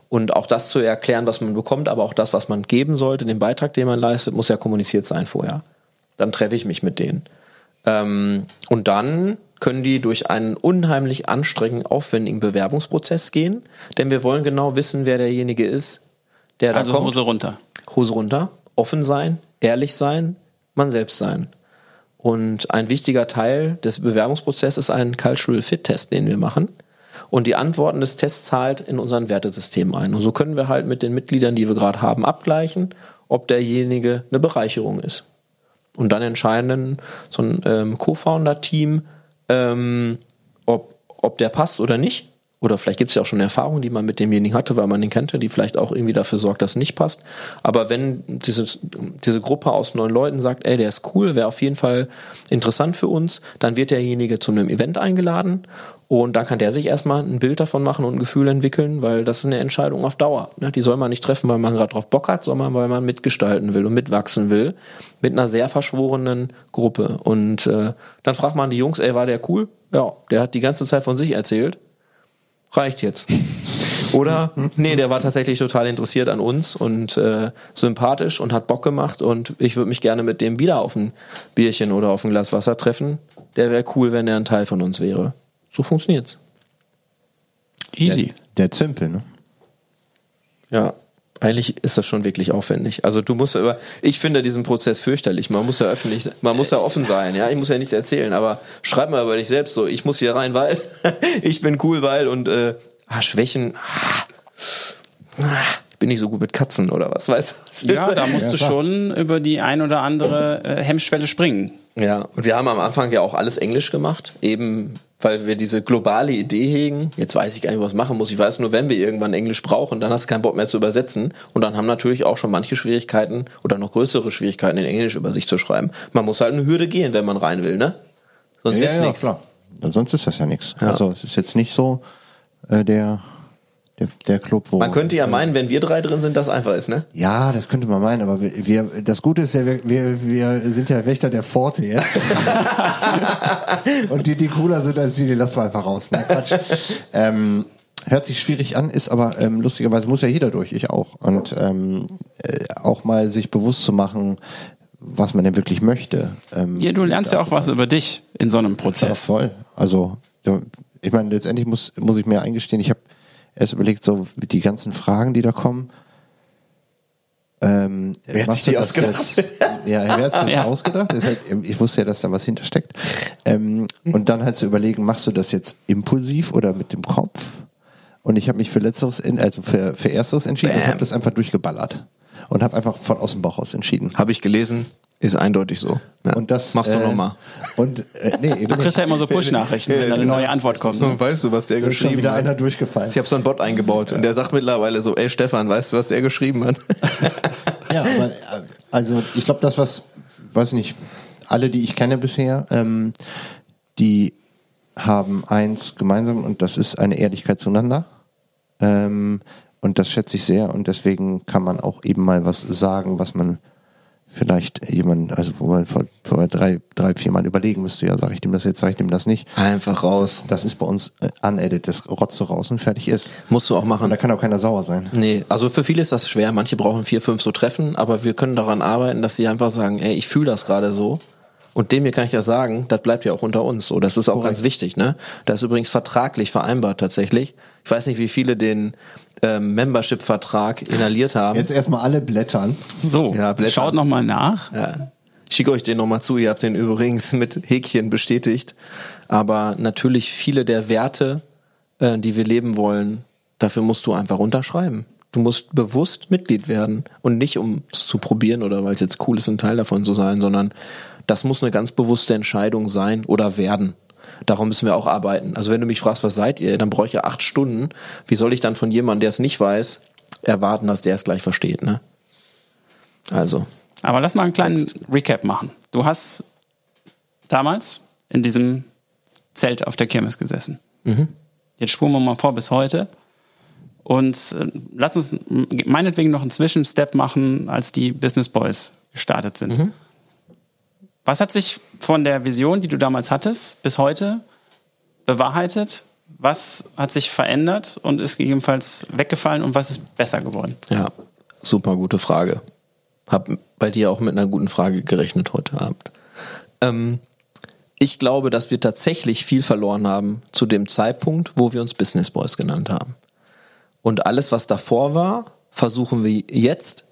und auch das zu erklären, was man bekommt, aber auch das, was man geben sollte, den Beitrag, den man leistet, muss ja kommuniziert sein vorher. Dann treffe ich mich mit denen. Ähm, und dann können die durch einen unheimlich anstrengenden, aufwendigen Bewerbungsprozess gehen, denn wir wollen genau wissen, wer derjenige ist, der also da kommt. Hose runter. Hose runter, offen sein, ehrlich sein, man selbst sein. Und ein wichtiger Teil des Bewerbungsprozesses ist ein Cultural Fit Test, den wir machen. Und die Antworten des Tests zahlt in unseren Wertesystem ein. Und so können wir halt mit den Mitgliedern, die wir gerade haben, abgleichen, ob derjenige eine Bereicherung ist. Und dann entscheiden so ein ähm, Co-Founder-Team, ähm, ob, ob der passt oder nicht. Oder vielleicht gibt es ja auch schon Erfahrungen, die man mit demjenigen hatte, weil man ihn kannte, die vielleicht auch irgendwie dafür sorgt, dass es nicht passt. Aber wenn diese, diese Gruppe aus neun Leuten sagt, ey, der ist cool, wäre auf jeden Fall interessant für uns, dann wird derjenige zu einem Event eingeladen und dann kann der sich erstmal ein Bild davon machen und ein Gefühl entwickeln, weil das ist eine Entscheidung auf Dauer. Ne? Die soll man nicht treffen, weil man gerade drauf Bock hat, sondern weil man mitgestalten will und mitwachsen will mit einer sehr verschworenen Gruppe. Und äh, dann fragt man die Jungs, ey, war der cool? Ja, der hat die ganze Zeit von sich erzählt reicht jetzt. Oder, nee, der war tatsächlich total interessiert an uns und äh, sympathisch und hat Bock gemacht und ich würde mich gerne mit dem wieder auf ein Bierchen oder auf ein Glas Wasser treffen. Der wäre cool, wenn er ein Teil von uns wäre. So funktioniert's. Easy. Der, der Zimpel, ne? Ja eigentlich ist das schon wirklich aufwendig. Also du musst über, ich finde diesen Prozess fürchterlich. Man muss ja öffentlich, man muss ja offen sein. Ja, ich muss ja nichts erzählen, aber schreib mal über dich selbst so. Ich muss hier rein, weil ich bin cool, weil und äh, ah, Schwächen. Ah, ah, bin nicht so gut mit Katzen oder was, weißt du? Ja, da musst ja, du schon über die ein oder andere äh, Hemmschwelle springen. Ja, und wir haben am Anfang ja auch alles Englisch gemacht, eben weil wir diese globale Idee hegen. Jetzt weiß ich gar nicht, was ich machen muss. Ich weiß nur, wenn wir irgendwann Englisch brauchen, dann hast du keinen Bock mehr zu übersetzen. Und dann haben natürlich auch schon manche Schwierigkeiten oder noch größere Schwierigkeiten, in Englisch über sich zu schreiben. Man muss halt eine Hürde gehen, wenn man rein will, ne? Sonst ja, wird's ja, nichts. Sonst ist das ja nichts. Ja. Also es ist jetzt nicht so äh, der der, der Club, wo. Man könnte ja meinen, wenn wir drei drin sind, das einfach ist, ne? Ja, das könnte man meinen, aber wir, wir das Gute ist ja, wir, wir, wir sind ja Wächter der Pforte jetzt. Und die, die cooler sind als die, die lassen wir einfach raus. Ne? Quatsch. ähm, hört sich schwierig an, ist aber ähm, lustigerweise muss ja jeder durch, ich auch. Und ähm, äh, auch mal sich bewusst zu machen, was man denn wirklich möchte. Ähm, ja, du lernst ja auch was über dich in so einem Prozess. Ja, voll. Also, ich meine, letztendlich muss, muss ich mir eingestehen, ich habe erst überlegt, so die ganzen Fragen, die da kommen. Ähm, wer hat sich die ausgedacht? Jetzt, ja, wer hat sich das ja. ausgedacht? Halt, ich wusste ja, dass da was hintersteckt. Ähm, und dann halt zu überlegen, machst du das jetzt impulsiv oder mit dem Kopf? Und ich habe mich für letzteres, also für, für ersteres entschieden Bam. und habe das einfach durchgeballert. Und habe einfach voll aus dem Bauch aus entschieden. Habe ich gelesen, Ist eindeutig so. Ja. Und das, Machst du äh, nochmal. Und äh, nee, Du kriegst ja immer so Push-Nachrichten, wenn da eine neue Antwort kommt. ne? Weißt du, was der ist schon geschrieben wieder hat? einer durchgefallen. Ich habe so einen Bot eingebaut und der sagt mittlerweile so, ey Stefan, weißt du, was der geschrieben hat? Ja, aber äh, also ich glaube, das, was, weiß nicht, alle, die ich kenne bisher, ähm, die haben eins gemeinsam und das ist eine Ehrlichkeit zueinander. Ähm, und das schätze ich sehr und deswegen kann man auch eben mal was sagen, was man vielleicht jemand, also wo man vor, vor drei, drei, vier Mal überlegen müsste, ja, sage ich dem das jetzt, sage ich dem das nicht. Einfach raus. Das ist bei uns äh, unedited, das rotzt so raus und fertig ist. Musst du auch Und machen. da kann auch keiner sauer sein. Nee, also für viele ist das schwer. Manche brauchen vier, fünf so Treffen, aber wir können daran arbeiten, dass sie einfach sagen, ey, ich fühle das gerade so. Und dem hier kann ich das sagen, das bleibt ja auch unter uns. So, das ist auch ganz wichtig, ne? Das ist übrigens vertraglich vereinbart tatsächlich. Ich weiß nicht, wie viele den ähm, Membership-Vertrag inhaliert haben. Jetzt erstmal alle blättern. So, Ja, Blätter. schaut nochmal nach. Ja. Ich schicke euch den nochmal zu, ihr habt den übrigens mit Häkchen bestätigt. Aber natürlich viele der Werte, äh, die wir leben wollen, dafür musst du einfach unterschreiben. Du musst bewusst Mitglied werden und nicht um es zu probieren oder weil es jetzt cool ist, ein Teil davon zu sein, sondern das muss eine ganz bewusste Entscheidung sein oder werden. Darum müssen wir auch arbeiten. Also wenn du mich fragst, was seid ihr, dann brauche ich ja acht Stunden. Wie soll ich dann von jemandem, der es nicht weiß, erwarten, dass der es gleich versteht, ne? Also. Aber lass mal einen kleinen Recap machen. Du hast damals in diesem Zelt auf der Kirmes gesessen. Jetzt spuren wir mal vor bis heute. Und äh, lass uns meinetwegen noch einen Zwischenstep machen, als die Business Boys gestartet sind. Was hat sich von der Vision, die du damals hattest, bis heute bewahrheitet? Was hat sich verändert und ist gegebenenfalls weggefallen und was ist besser geworden? Ja, super gute Frage. Hab bei dir auch mit einer guten Frage gerechnet heute Abend. Ähm, ich glaube, dass wir tatsächlich viel verloren haben zu dem Zeitpunkt, wo wir uns Business Boys genannt haben. Und alles, was davor war, versuchen wir jetzt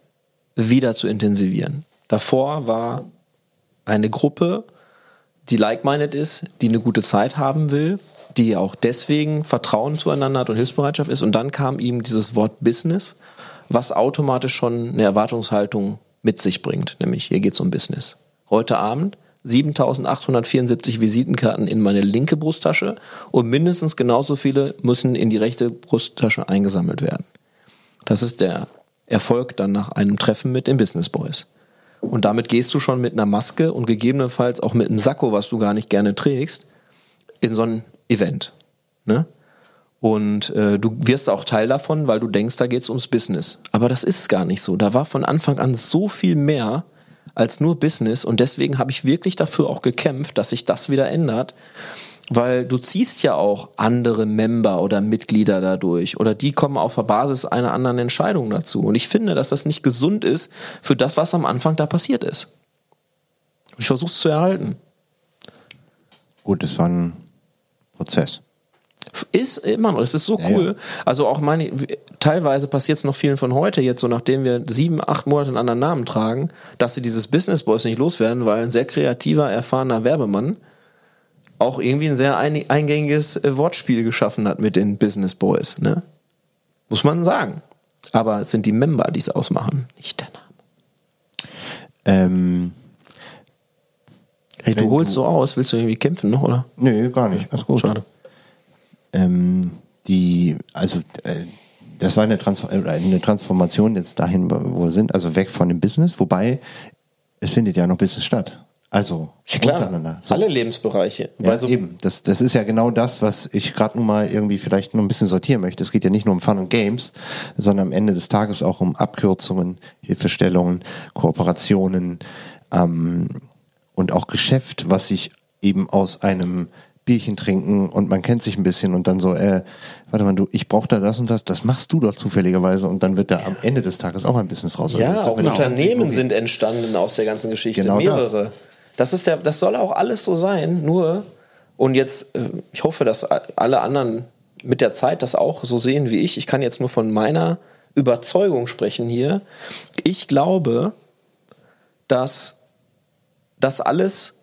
wieder zu intensivieren. Davor war eine Gruppe, die like-minded ist, die eine gute Zeit haben will, die auch deswegen Vertrauen zueinander hat und Hilfsbereitschaft ist. Und dann kam ihm dieses Wort Business, was automatisch schon eine Erwartungshaltung mit sich bringt, nämlich hier geht's um Business. Heute Abend 7874 Visitenkarten in meine linke Brusttasche und mindestens genauso viele müssen in die rechte Brusttasche eingesammelt werden. Das ist der Erfolg dann nach einem Treffen mit den Business Boys. Und damit gehst du schon mit einer Maske und gegebenenfalls auch mit einem Sakko, was du gar nicht gerne trägst, in so ein Event. Ne? Und äh, du wirst auch Teil davon, weil du denkst, da geht's ums Business. Aber das ist gar nicht so. Da war von Anfang an so viel mehr als nur Business. Und deswegen habe ich wirklich dafür auch gekämpft, dass sich das wieder ändert. Weil du ziehst ja auch andere Member oder Mitglieder dadurch. Oder die kommen auf der Basis einer anderen Entscheidung dazu. Und ich finde, dass das nicht gesund ist für das, was am Anfang da passiert ist. Ich versuche es zu erhalten. Gut, es war ein Prozess. Ist immer noch, das ist so Ja, cool. ja. Also auch meine, teilweise passiert es noch vielen von heute, jetzt so nachdem wir sieben, acht Monate einen anderen Namen tragen, dass sie dieses Business Boys nicht loswerden, weil ein sehr kreativer, erfahrener Werbemann auch irgendwie ein sehr ein, eingängiges äh, Wortspiel geschaffen hat mit den Business Boys, ne? Muss man sagen. Aber es sind die Member, die es ausmachen, nicht der Name. Ähm, Hey, du holst du- so aus, willst du irgendwie kämpfen noch, oder? nö, gar nicht. Alles gut. Schade. Ähm, die, also äh, das war eine, Transfer äh, eine Transformation jetzt dahin, wo wir sind, also weg von dem Business, wobei es findet ja noch Business statt. Also untereinander. So. Alle Lebensbereiche. Ja, Weil so- eben. Das, das ist ja genau das, was ich gerade nun mal irgendwie vielleicht nur ein bisschen sortieren möchte. Es geht ja nicht nur um Fun und Games, sondern am Ende des Tages auch um Abkürzungen, Hilfestellungen, Kooperationen ähm, und auch Geschäft, was sich eben aus einem Bierchen trinken und man kennt sich ein bisschen und dann so, äh, warte mal, du, ich brauche da das und das, das machst du doch zufälligerweise und dann wird da am Ende des Tages auch ein Business raus. Also Ja, auch eine Unternehmen sind entstanden aus der ganzen Geschichte. Genau Mehrere. Das. Ist der, das soll auch alles so sein, nur, und jetzt, äh, ich hoffe, dass alle anderen mit der Zeit das auch so sehen wie ich. Ich kann jetzt nur von meiner Überzeugung sprechen hier. Ich glaube, dass das alles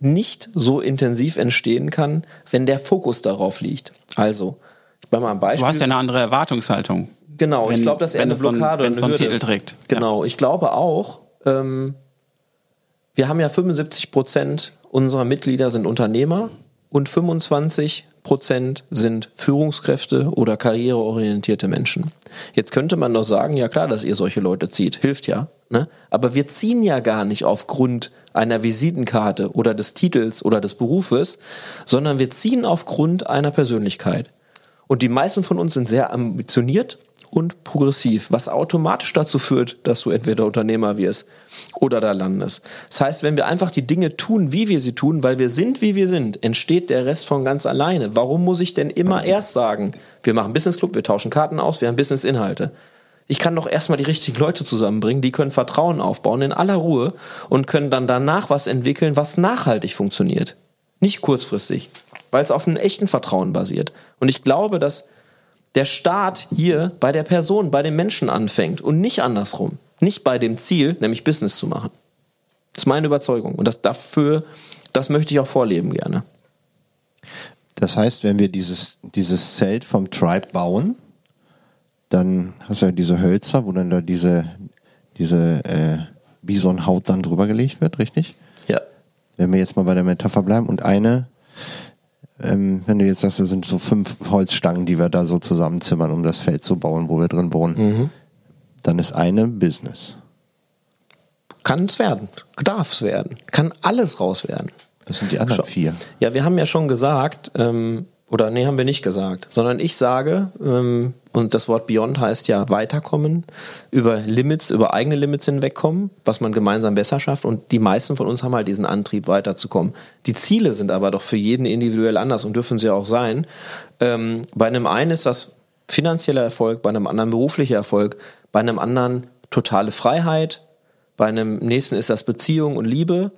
nicht so intensiv entstehen kann, wenn der Fokus darauf liegt. Also, ich mache mal ein Beispiel. Du hast ja eine andere Erwartungshaltung. Genau, Wenn- ich glaube, dass er eine es so ein- Blockade so Hürde. Titel trägt. Genau, ich glaube auch, ähm, wir haben ja 75 Prozent unserer Mitglieder sind Unternehmer und 25 Prozent sind Führungskräfte oder karriereorientierte Menschen. Jetzt könnte man doch sagen, ja klar, dass ihr solche Leute zieht, hilft ja. Ne? Aber wir ziehen ja gar nicht aufgrund einer Visitenkarte oder des Titels oder des Berufes, sondern wir ziehen aufgrund einer Persönlichkeit. Und die meisten von uns sind sehr ambitioniert und progressiv, was automatisch dazu führt, dass du entweder Unternehmer wirst oder da landest. Das heißt, wenn wir einfach die Dinge tun, wie wir sie tun, weil wir sind, wie wir sind, entsteht der Rest von ganz alleine. Warum muss ich denn immer erst sagen, wir machen Business Club, wir tauschen Karten aus, wir haben Business-Inhalte? Ich kann doch erstmal die richtigen Leute zusammenbringen, die können Vertrauen aufbauen in aller Ruhe und können dann danach was entwickeln, was nachhaltig funktioniert. Nicht kurzfristig, weil es auf einem echten Vertrauen basiert. Und ich glaube, dass der Start hier bei der Person, bei dem Menschen anfängt und nicht andersrum. Nicht bei dem Ziel, nämlich Business zu machen. Das ist meine Überzeugung. Und das dafür, das möchte ich auch vorleben gerne. Das heißt, wenn wir dieses, dieses Zelt vom Tribe bauen, dann hast du ja diese Hölzer, wo dann da diese, diese äh, Bisonhaut dann drüber gelegt wird, richtig? Ja. Wenn wir jetzt mal bei der Metapher bleiben und eine ähm, wenn du jetzt sagst, das sind so fünf Holzstangen, die wir da so zusammenzimmern, um das Feld zu bauen, wo wir drin wohnen, mhm. dann ist eine Business. Kann es werden, darf es werden, kann alles raus werden. Das sind die anderen Schau. vier. Ja, wir haben ja schon gesagt, ähm, oder nee, haben wir nicht gesagt, sondern ich sage, ähm, und das Wort Beyond heißt ja weiterkommen, über Limits, über eigene Limits hinwegkommen, was man gemeinsam besser schafft. Und die meisten von uns haben halt diesen Antrieb, weiterzukommen. Die Ziele sind aber doch für jeden individuell anders und dürfen sie auch sein. Ähm, bei einem einen ist das finanzieller Erfolg, bei einem anderen beruflicher Erfolg, bei einem anderen totale Freiheit, bei einem nächsten ist das Beziehung und Liebe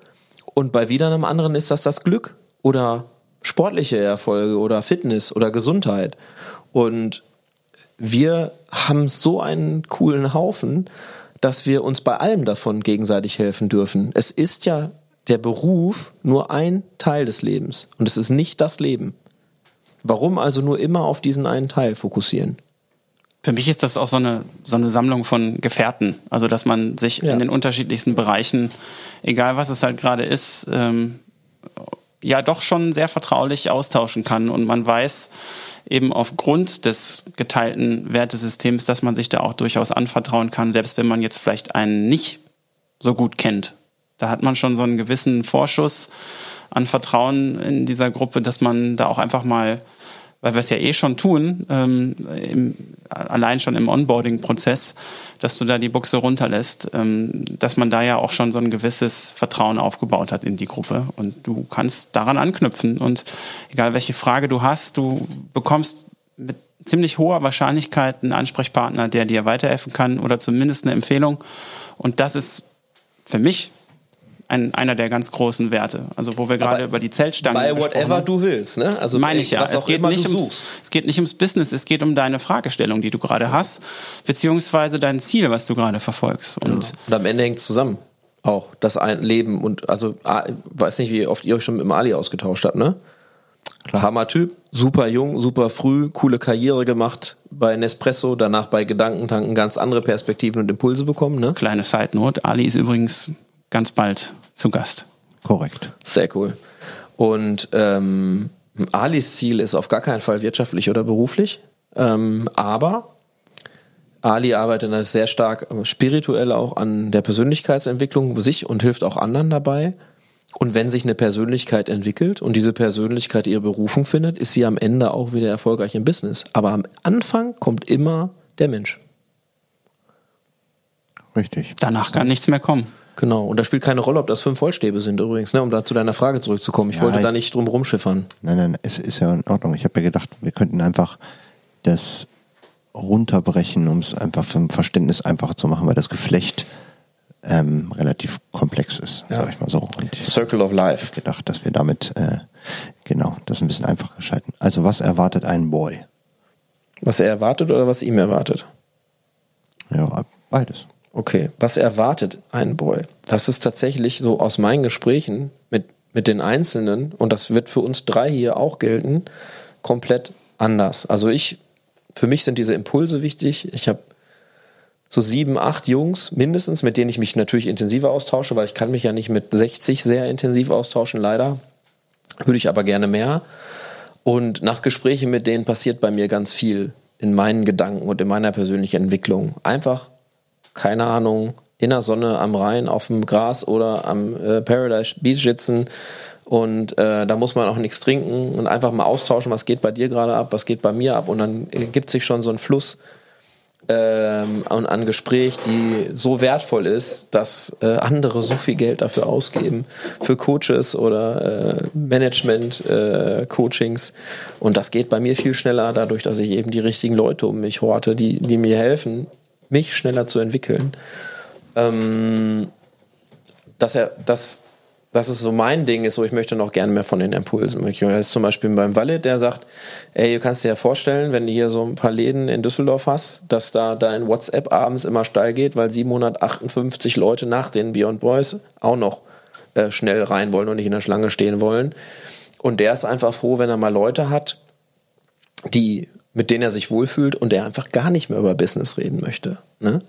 und bei wieder einem anderen ist das das Glück oder sportliche Erfolge oder Fitness oder Gesundheit. Und wir haben so einen coolen Haufen, dass wir uns bei allem davon gegenseitig helfen dürfen. Es ist ja der Beruf nur ein Teil des Lebens und es ist nicht das Leben. Warum also nur immer auf diesen einen Teil fokussieren? Für mich ist das auch so eine, so eine Sammlung von Gefährten. Also, dass man sich ja. in den unterschiedlichsten Bereichen, egal was es halt gerade ist, ähm, ja doch schon sehr vertraulich austauschen kann und man weiß eben aufgrund des geteilten Wertesystems, dass man sich da auch durchaus anvertrauen kann, selbst wenn man jetzt vielleicht einen nicht so gut kennt. Da hat man schon so einen gewissen Vorschuss an Vertrauen in dieser Gruppe, dass man da auch einfach mal weil wir es ja eh schon tun, ähm, im, allein schon im Onboarding-Prozess, dass du da die Buchse runterlässt, ähm, dass man da ja auch schon so ein gewisses Vertrauen aufgebaut hat in die Gruppe. Und du kannst daran anknüpfen. Und egal welche Frage du hast, du bekommst mit ziemlich hoher Wahrscheinlichkeit einen Ansprechpartner, der dir weiterhelfen kann oder zumindest eine Empfehlung. Und das ist für mich ein, einer der ganz großen Werte. Also wo wir gerade über die Zeltstangen Bei whatever du willst, ne? Also meine ich ja. Es geht, nicht ums, es geht nicht ums Business, es geht um deine Fragestellung, die du gerade hast, beziehungsweise dein Ziel, was du gerade verfolgst. Und, ja. und am Ende hängt es zusammen. Auch das ein Leben und also weiß nicht, wie oft ihr euch schon mit dem Ali ausgetauscht habt, ne? Klar. Hammer-Typ, super jung, super früh, coole Karriere gemacht bei Nespresso, danach bei Gedankentanken ganz andere Perspektiven und Impulse bekommen. Ne? Kleine Side Note, Ali ist übrigens ganz bald zu Gast. Korrekt. Sehr cool. Und ähm, Alis Ziel ist auf gar keinen Fall wirtschaftlich oder beruflich, ähm, aber Ali arbeitet sehr stark spirituell auch an der Persönlichkeitsentwicklung sich und hilft auch anderen dabei. Und wenn sich eine Persönlichkeit entwickelt und diese Persönlichkeit ihre Berufung findet, ist sie am Ende auch wieder erfolgreich im Business. Aber am Anfang kommt immer der Mensch. Richtig. Danach kann nichts mehr kommen. Genau, und da spielt keine Rolle, ob das fünf Vollstäbe sind übrigens, ne, um da zu deiner Frage zurückzukommen. Ich ja, wollte da nicht drum rumschiffern. Nein, nein, es ist ja in Ordnung. Ich habe ja gedacht, wir könnten einfach das runterbrechen, um es einfach vom Verständnis einfacher zu machen, weil das Geflecht ähm, relativ komplex ist, ja. sag ich mal so. Und Circle of Life. Ich gedacht, dass wir damit äh, genau das ein bisschen einfacher schalten. Also was erwartet ein Boy? Was er erwartet oder was ihm erwartet? Ja, beides. Okay, was erwartet ein Boy? Das ist tatsächlich so aus meinen Gesprächen mit, mit den Einzelnen, und das wird für uns drei hier auch gelten, komplett anders. Also ich, für mich sind diese Impulse wichtig. Ich habe so sieben, acht Jungs mindestens, mit denen ich mich natürlich intensiver austausche, weil ich kann mich ja nicht mit 60 sehr intensiv austauschen, leider. Würde ich aber gerne mehr. Und nach Gesprächen mit denen passiert bei mir ganz viel in meinen Gedanken und in meiner persönlichen Entwicklung. Einfach, keine Ahnung, in der Sonne am Rhein auf dem Gras oder am äh, Paradise Beach sitzen. Und äh, da muss man auch nichts trinken und einfach mal austauschen, was geht bei dir gerade ab, was geht bei mir ab. Und dann gibt sich schon so ein Fluss ähm, an, an Gespräch, die so wertvoll ist, dass äh, andere so viel Geld dafür ausgeben, für Coaches oder äh, Management-Coachings. Äh, und das geht bei mir viel schneller, dadurch, dass ich eben die richtigen Leute um mich horte, die, die mir helfen, mich schneller zu entwickeln. Ähm, dass er, dass das ist so mein Ding ist, so ich möchte noch gerne mehr von den Impulsen. Das ist zum Beispiel beim Wallet, der sagt, ey, du kannst dir ja vorstellen, wenn du hier so ein paar Läden in Düsseldorf hast, dass da dein WhatsApp abends immer steil geht, weil 758 Leute nach den Beyond Boys auch noch äh, schnell rein wollen und nicht in der Schlange stehen wollen. Und der ist einfach froh, wenn er mal Leute hat, die, mit denen er sich wohlfühlt und der einfach gar nicht mehr über Business reden möchte. Ne?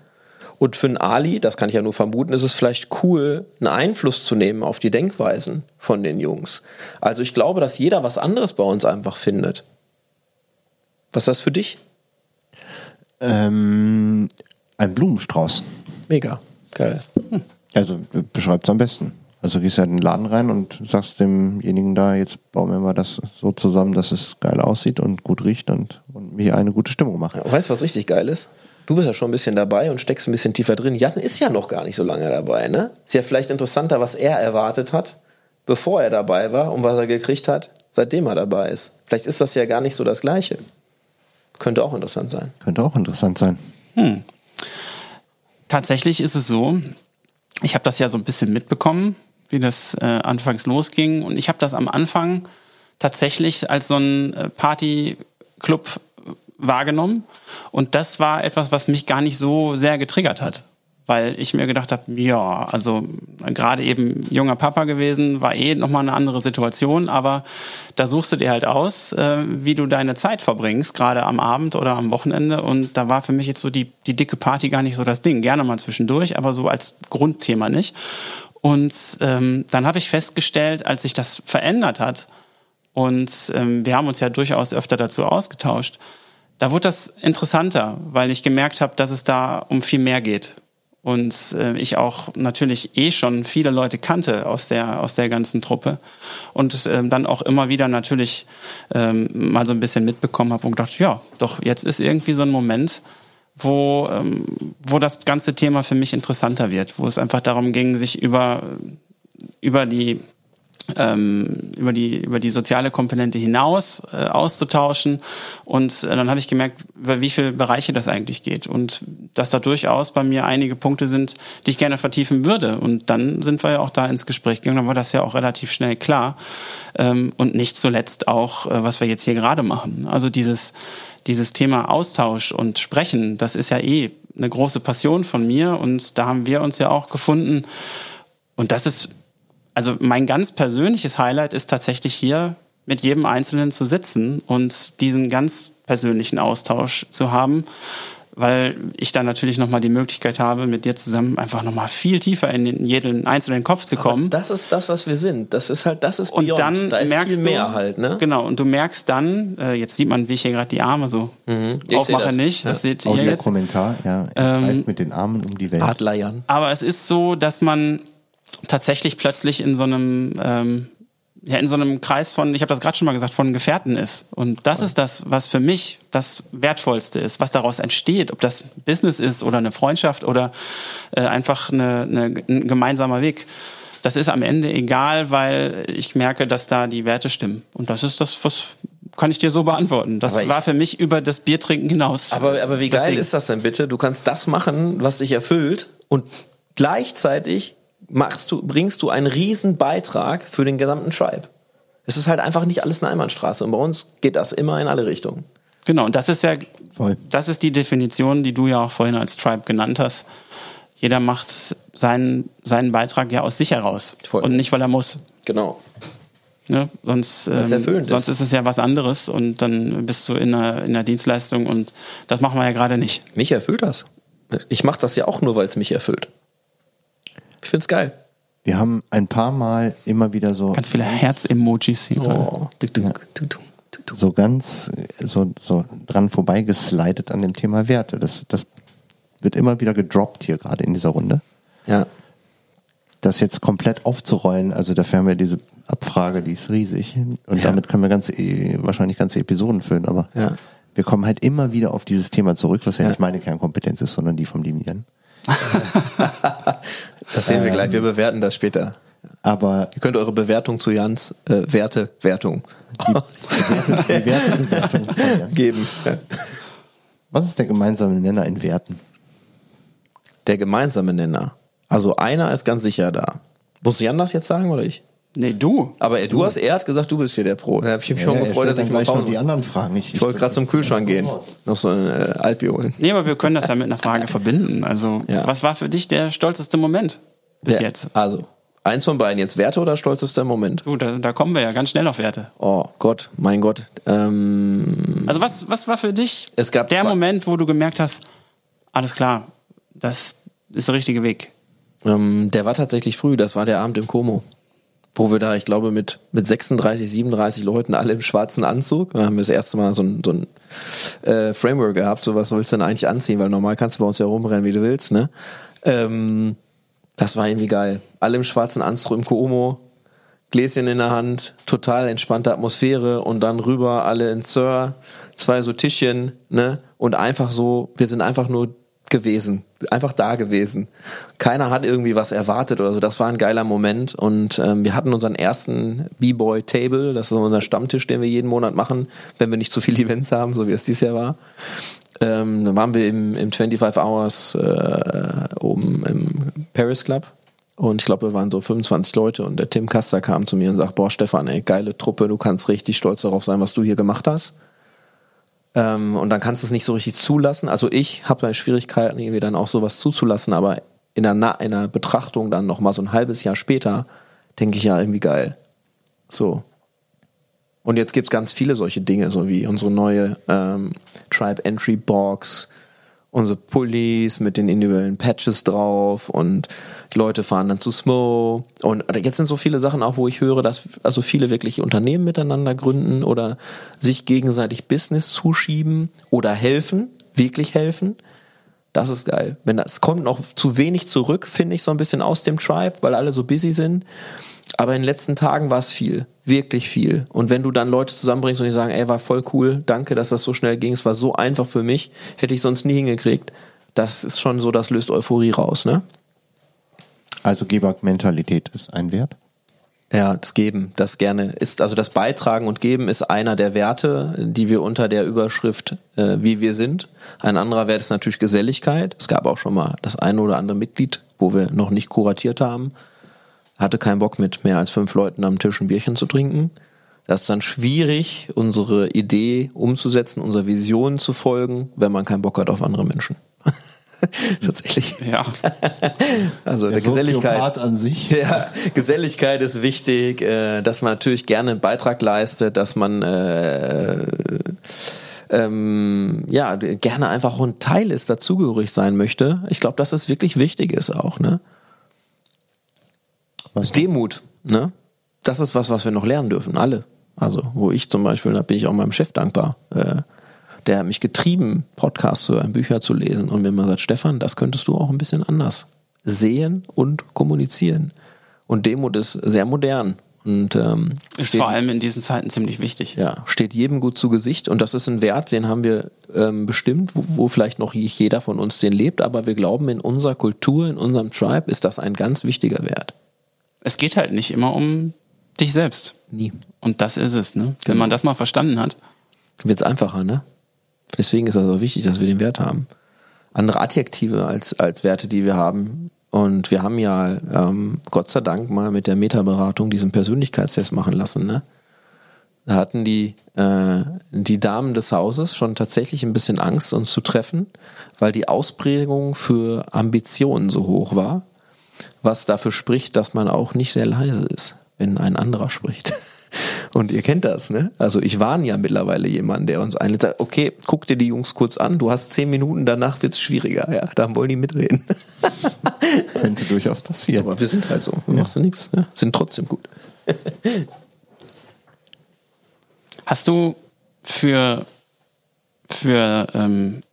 Und für einen Ali, das kann ich ja nur vermuten, ist es vielleicht cool, einen Einfluss zu nehmen auf die Denkweisen von den Jungs. Also ich glaube, dass jeder was anderes bei uns einfach findet. Was ist das für dich? Ähm, ein Blumenstrauß. Mega, geil. Hm. Also beschreibt es am besten. Also gehst du halt in den Laden rein und sagst demjenigen da, jetzt bauen wir mal das so zusammen, dass es geil aussieht und gut riecht und, und mir eine gute Stimmung macht. Ja, weißt du, was richtig geil ist? Du bist ja schon ein bisschen dabei und steckst ein bisschen tiefer drin. Jan ist ja noch gar nicht so lange dabei, ne? Ist ja vielleicht interessanter, was er erwartet hat, bevor er dabei war und was er gekriegt hat, seitdem er dabei ist. Vielleicht ist das ja gar nicht so das Gleiche. Könnte auch interessant sein. Könnte auch interessant sein. Hm. Tatsächlich ist es so, ich habe das ja so ein bisschen mitbekommen, wie das äh, anfangs losging. Und ich habe das am Anfang tatsächlich als so ein äh, Partyclub wahrgenommen. Und das war etwas, was mich gar nicht so sehr getriggert hat. Weil ich mir gedacht habe, ja, also gerade eben junger Papa gewesen, war eh nochmal eine andere Situation, aber da suchst du dir halt aus, äh, wie du deine Zeit verbringst, gerade am Abend oder am Wochenende. Und da war für mich jetzt so die, die dicke Party gar nicht so das Ding. Gerne mal zwischendurch, aber so als Grundthema nicht. Und ähm, dann habe ich festgestellt, als sich das verändert hat, und ähm, wir haben uns ja durchaus öfter dazu ausgetauscht, da wurde das interessanter, weil ich gemerkt habe, dass es da um viel mehr geht. Und äh, ich auch natürlich eh schon viele Leute kannte aus der, aus der ganzen Truppe. Und äh, dann auch immer wieder natürlich ähm, mal so ein bisschen mitbekommen habe und gedacht, ja, doch, jetzt ist irgendwie so ein Moment, wo, ähm, wo das ganze Thema für mich interessanter wird, wo es einfach darum ging, sich über, über die ähm, über die über die soziale Komponente hinaus äh, auszutauschen. Und äh, dann habe ich gemerkt, über wie viele Bereiche das eigentlich geht. Und dass da durchaus bei mir einige Punkte sind, die ich gerne vertiefen würde. Und dann sind wir ja auch da ins Gespräch gegangen, dann war das ja auch relativ schnell klar. Ähm, und nicht zuletzt auch, äh, was wir jetzt hier gerade machen. Also dieses dieses Thema Austausch und Sprechen, das ist ja eh eine große Passion von mir. Und da haben wir uns ja auch gefunden. Und das ist also mein ganz persönliches Highlight ist tatsächlich hier mit jedem Einzelnen zu sitzen und diesen ganz persönlichen Austausch zu haben, weil ich dann natürlich nochmal die Möglichkeit habe, mit dir zusammen einfach nochmal viel tiefer in jeden einzelnen Kopf zu kommen. Aber das ist das, was wir sind. Das ist halt, das ist Beyond. Und dann da merkst du, mehr halt, ne? Genau, und du merkst dann, äh, jetzt sieht man, wie ich hier gerade die Arme so mhm. aufmache, das. nicht. Das ja. seht ihr jetzt. Kommentar, ja. Ähm, mit den Armen um die Welt. Adleiern. Aber es ist so, dass man tatsächlich plötzlich in so einem ähm, ja in so einem Kreis von, ich habe das gerade schon mal gesagt, von Gefährten ist. Und das ist das, was für mich das Wertvollste ist, was daraus entsteht, ob das Business ist oder eine Freundschaft oder äh, einfach eine, eine, ein gemeinsamer Weg. Das ist am Ende egal, weil ich merke, dass da die Werte stimmen. Und das ist das, was kann ich dir so beantworten. Das war für mich über das Biertrinken hinaus. Aber, aber wie geil ist das denn bitte? Du kannst das machen, was dich erfüllt und gleichzeitig machst du, bringst du einen riesen Beitrag für den gesamten Tribe. Es ist halt einfach nicht alles eine Einbahnstraße und bei uns geht das immer in alle Richtungen. Genau, und das ist ja, Voll. das ist die Definition, die du ja auch vorhin als Tribe genannt hast. Jeder macht seinen, seinen Beitrag ja aus sich heraus Voll. und nicht, weil er muss. Genau. Ne? Sonst, ähm, sonst ist. ist es ja was anderes und dann bist du in einer, in einer Dienstleistung und das machen wir ja gerade nicht. Mich erfüllt das. Ich mache das ja auch nur, weil es mich erfüllt. Ich find's geil. Wir haben ein paar Mal immer wieder so. Ganz viele Herz-Emojis hier. Oh, duck, duck, Ja. duck. so ganz so, so dran vorbeigeslidet an dem Thema Werte. Das, das wird immer wieder gedroppt hier gerade in dieser Runde. Ja. Das jetzt komplett aufzurollen, also dafür haben wir diese Abfrage, die ist riesig. Und Ja. damit können wir ganze, e- wahrscheinlich ganze Episoden füllen, aber Ja. wir kommen halt immer wieder auf dieses Thema zurück, was ja, Ja. nicht meine Kernkompetenz ist, sondern die vom Limieren. Das sehen wir gleich. Wir bewerten das später. Aber Ihr könnt eure Bewertung zu Jans äh, Werte, Wertung die Wertebewertung von Jan. geben. Was ist der gemeinsame Nenner in Werten? Der gemeinsame Nenner. Also einer ist ganz sicher da. Muss Jan das jetzt sagen oder ich? Nee, du. Aber er, du hast, er hat gesagt, du bist hier der Pro. Da habe ich mich schon Ja, gefreut, dass ich mal noch die anderen Fragen. Ich, Ich wollte gerade zum Kühlschrank gehen. Noch so ein äh, Altbier holen. Nee, aber wir können das ja mit einer Frage verbinden. Also, Ja. was war für dich der stolzeste Moment bis Der- jetzt? Also, eins von beiden. Jetzt Werte oder stolzester Moment? Du, da, da kommen wir ja ganz schnell auf Werte. Oh Gott, mein Gott. Ähm, Also, was, was war für dich Es gab der zwei- Moment, wo du gemerkt hast, alles klar, das ist der richtige Weg? ähm, der war tatsächlich früh. Das war der Abend im Como. Wo wir da, ich glaube, mit, mit 36, 37 Leuten alle im schwarzen Anzug. Da haben wir das erste Mal so ein, so ein äh, Framework gehabt. So was sollst du denn eigentlich anziehen? Weil normal kannst du bei uns ja rumrennen, wie du willst, ne? Ähm, das war irgendwie geil. Alle im schwarzen Anzug im Como, Gläschen in der Hand, total entspannte Atmosphäre und dann rüber alle in Sir, zwei so Tischchen, ne? Und einfach so, wir sind einfach nur gewesen, einfach da gewesen. Keiner hat irgendwie was erwartet oder so. Das war ein geiler Moment und ähm, wir hatten unseren ersten B-Boy Table, das ist unser Stammtisch, den wir jeden Monat machen, wenn wir nicht zu viele Events haben, so wie es dieses Jahr war. Ähm, dann waren wir im, im 25 Hours äh, oben im Paris Club und ich glaube, wir waren so 25 Leute und der Tim Kaster kam zu mir und sagt, boah Stefan, ey, geile Truppe, du kannst richtig stolz darauf sein, was du hier gemacht hast. Ähm, und dann kannst du es nicht so richtig zulassen. Also ich habe da Schwierigkeiten, irgendwie dann auch sowas zuzulassen, aber in Na in der Betrachtung dann noch mal so ein halbes Jahr später denke ich ja irgendwie geil. So. Und jetzt gibt's ganz viele solche Dinge, so wie unsere neue ähm, Tribe Entry Box, unsere Pullis mit den individuellen Patches drauf und Leute fahren dann zu Smo. Und jetzt sind so viele Sachen auch, wo ich höre, dass also viele wirklich Unternehmen miteinander gründen oder sich gegenseitig Business zuschieben oder helfen, wirklich helfen. Das ist geil. Wenn das kommt noch zu wenig zurück, finde ich so ein bisschen aus dem Tribe, weil alle so busy sind. Aber in den letzten Tagen war es viel, wirklich viel. Und wenn du dann Leute zusammenbringst und die sagen, ey, war voll cool, danke, dass das so schnell ging, es war so einfach für mich, hätte ich sonst nie hingekriegt. Das ist schon so, das löst Euphorie raus, ne? Also Gebermentalität ist ein Wert. Ja, das Geben, das gerne ist, also das Beitragen und Geben ist einer der Werte, die wir unter der Überschrift äh, wie wir sind. Ein anderer Wert ist natürlich Geselligkeit. Es gab auch schon mal das eine oder andere Mitglied, wo wir noch nicht kuratiert haben, hatte keinen Bock mit mehr als fünf Leuten am Tisch ein Bierchen zu trinken. Das ist dann schwierig, unsere Idee umzusetzen, unserer Vision zu folgen, wenn man keinen Bock hat auf andere Menschen. Tatsächlich. Ja. Also der, Der Geselligkeit. An sich. Ja, Geselligkeit ist wichtig, äh, dass man natürlich gerne einen Beitrag leistet, dass man äh, ähm, ja gerne einfach auch ein Teil ist, dazugehörig sein möchte. Ich glaube, dass das wirklich wichtig ist auch, ne? Was? Demut, ne? Das ist was, was wir noch lernen dürfen, alle. Also, wo ich zum Beispiel, da bin ich auch meinem Chef dankbar. Äh, der hat mich getrieben, Podcasts zu hören, Bücher zu lesen. Und wenn man sagt, Stefan, das könntest du auch ein bisschen anders sehen und kommunizieren. Und Demut ist sehr modern. Und ähm, Ist steht, vor allem in diesen Zeiten ziemlich wichtig. ja, steht jedem gut zu Gesicht. Und das ist ein Wert, den haben wir ähm, bestimmt, wo, wo vielleicht noch jeder von uns den lebt. Aber wir glauben, in unserer Kultur, in unserem Tribe ist das ein ganz wichtiger Wert. Es geht halt nicht immer um dich selbst. Nie. Und das ist es, ne? Wenn Genau. man das mal verstanden hat. wird es einfacher, ne? Deswegen ist es auch wichtig, dass wir den Wert haben. Andere Adjektive als, als Werte, die wir haben. Und wir haben ja ähm, Gott sei Dank mal mit der Metaberatung diesen Persönlichkeitstest machen lassen, ne? Da hatten die, äh, die Damen des Hauses schon tatsächlich ein bisschen Angst, uns zu treffen, weil die Ausprägung für Ambitionen so hoch war, was dafür spricht, dass man auch nicht sehr leise ist, wenn ein anderer spricht. Und ihr kennt das, ne? Also ich warne ja mittlerweile jemanden, der uns einlädt, sagt, okay, guck dir die Jungs kurz an, du hast zehn Minuten, danach wird's schwieriger, ja. Da wollen die mitreden. Könnte durchaus passieren. Aber wir sind halt so, ja. machst du nichts, ne? sind trotzdem gut. Hast du für, für ähm,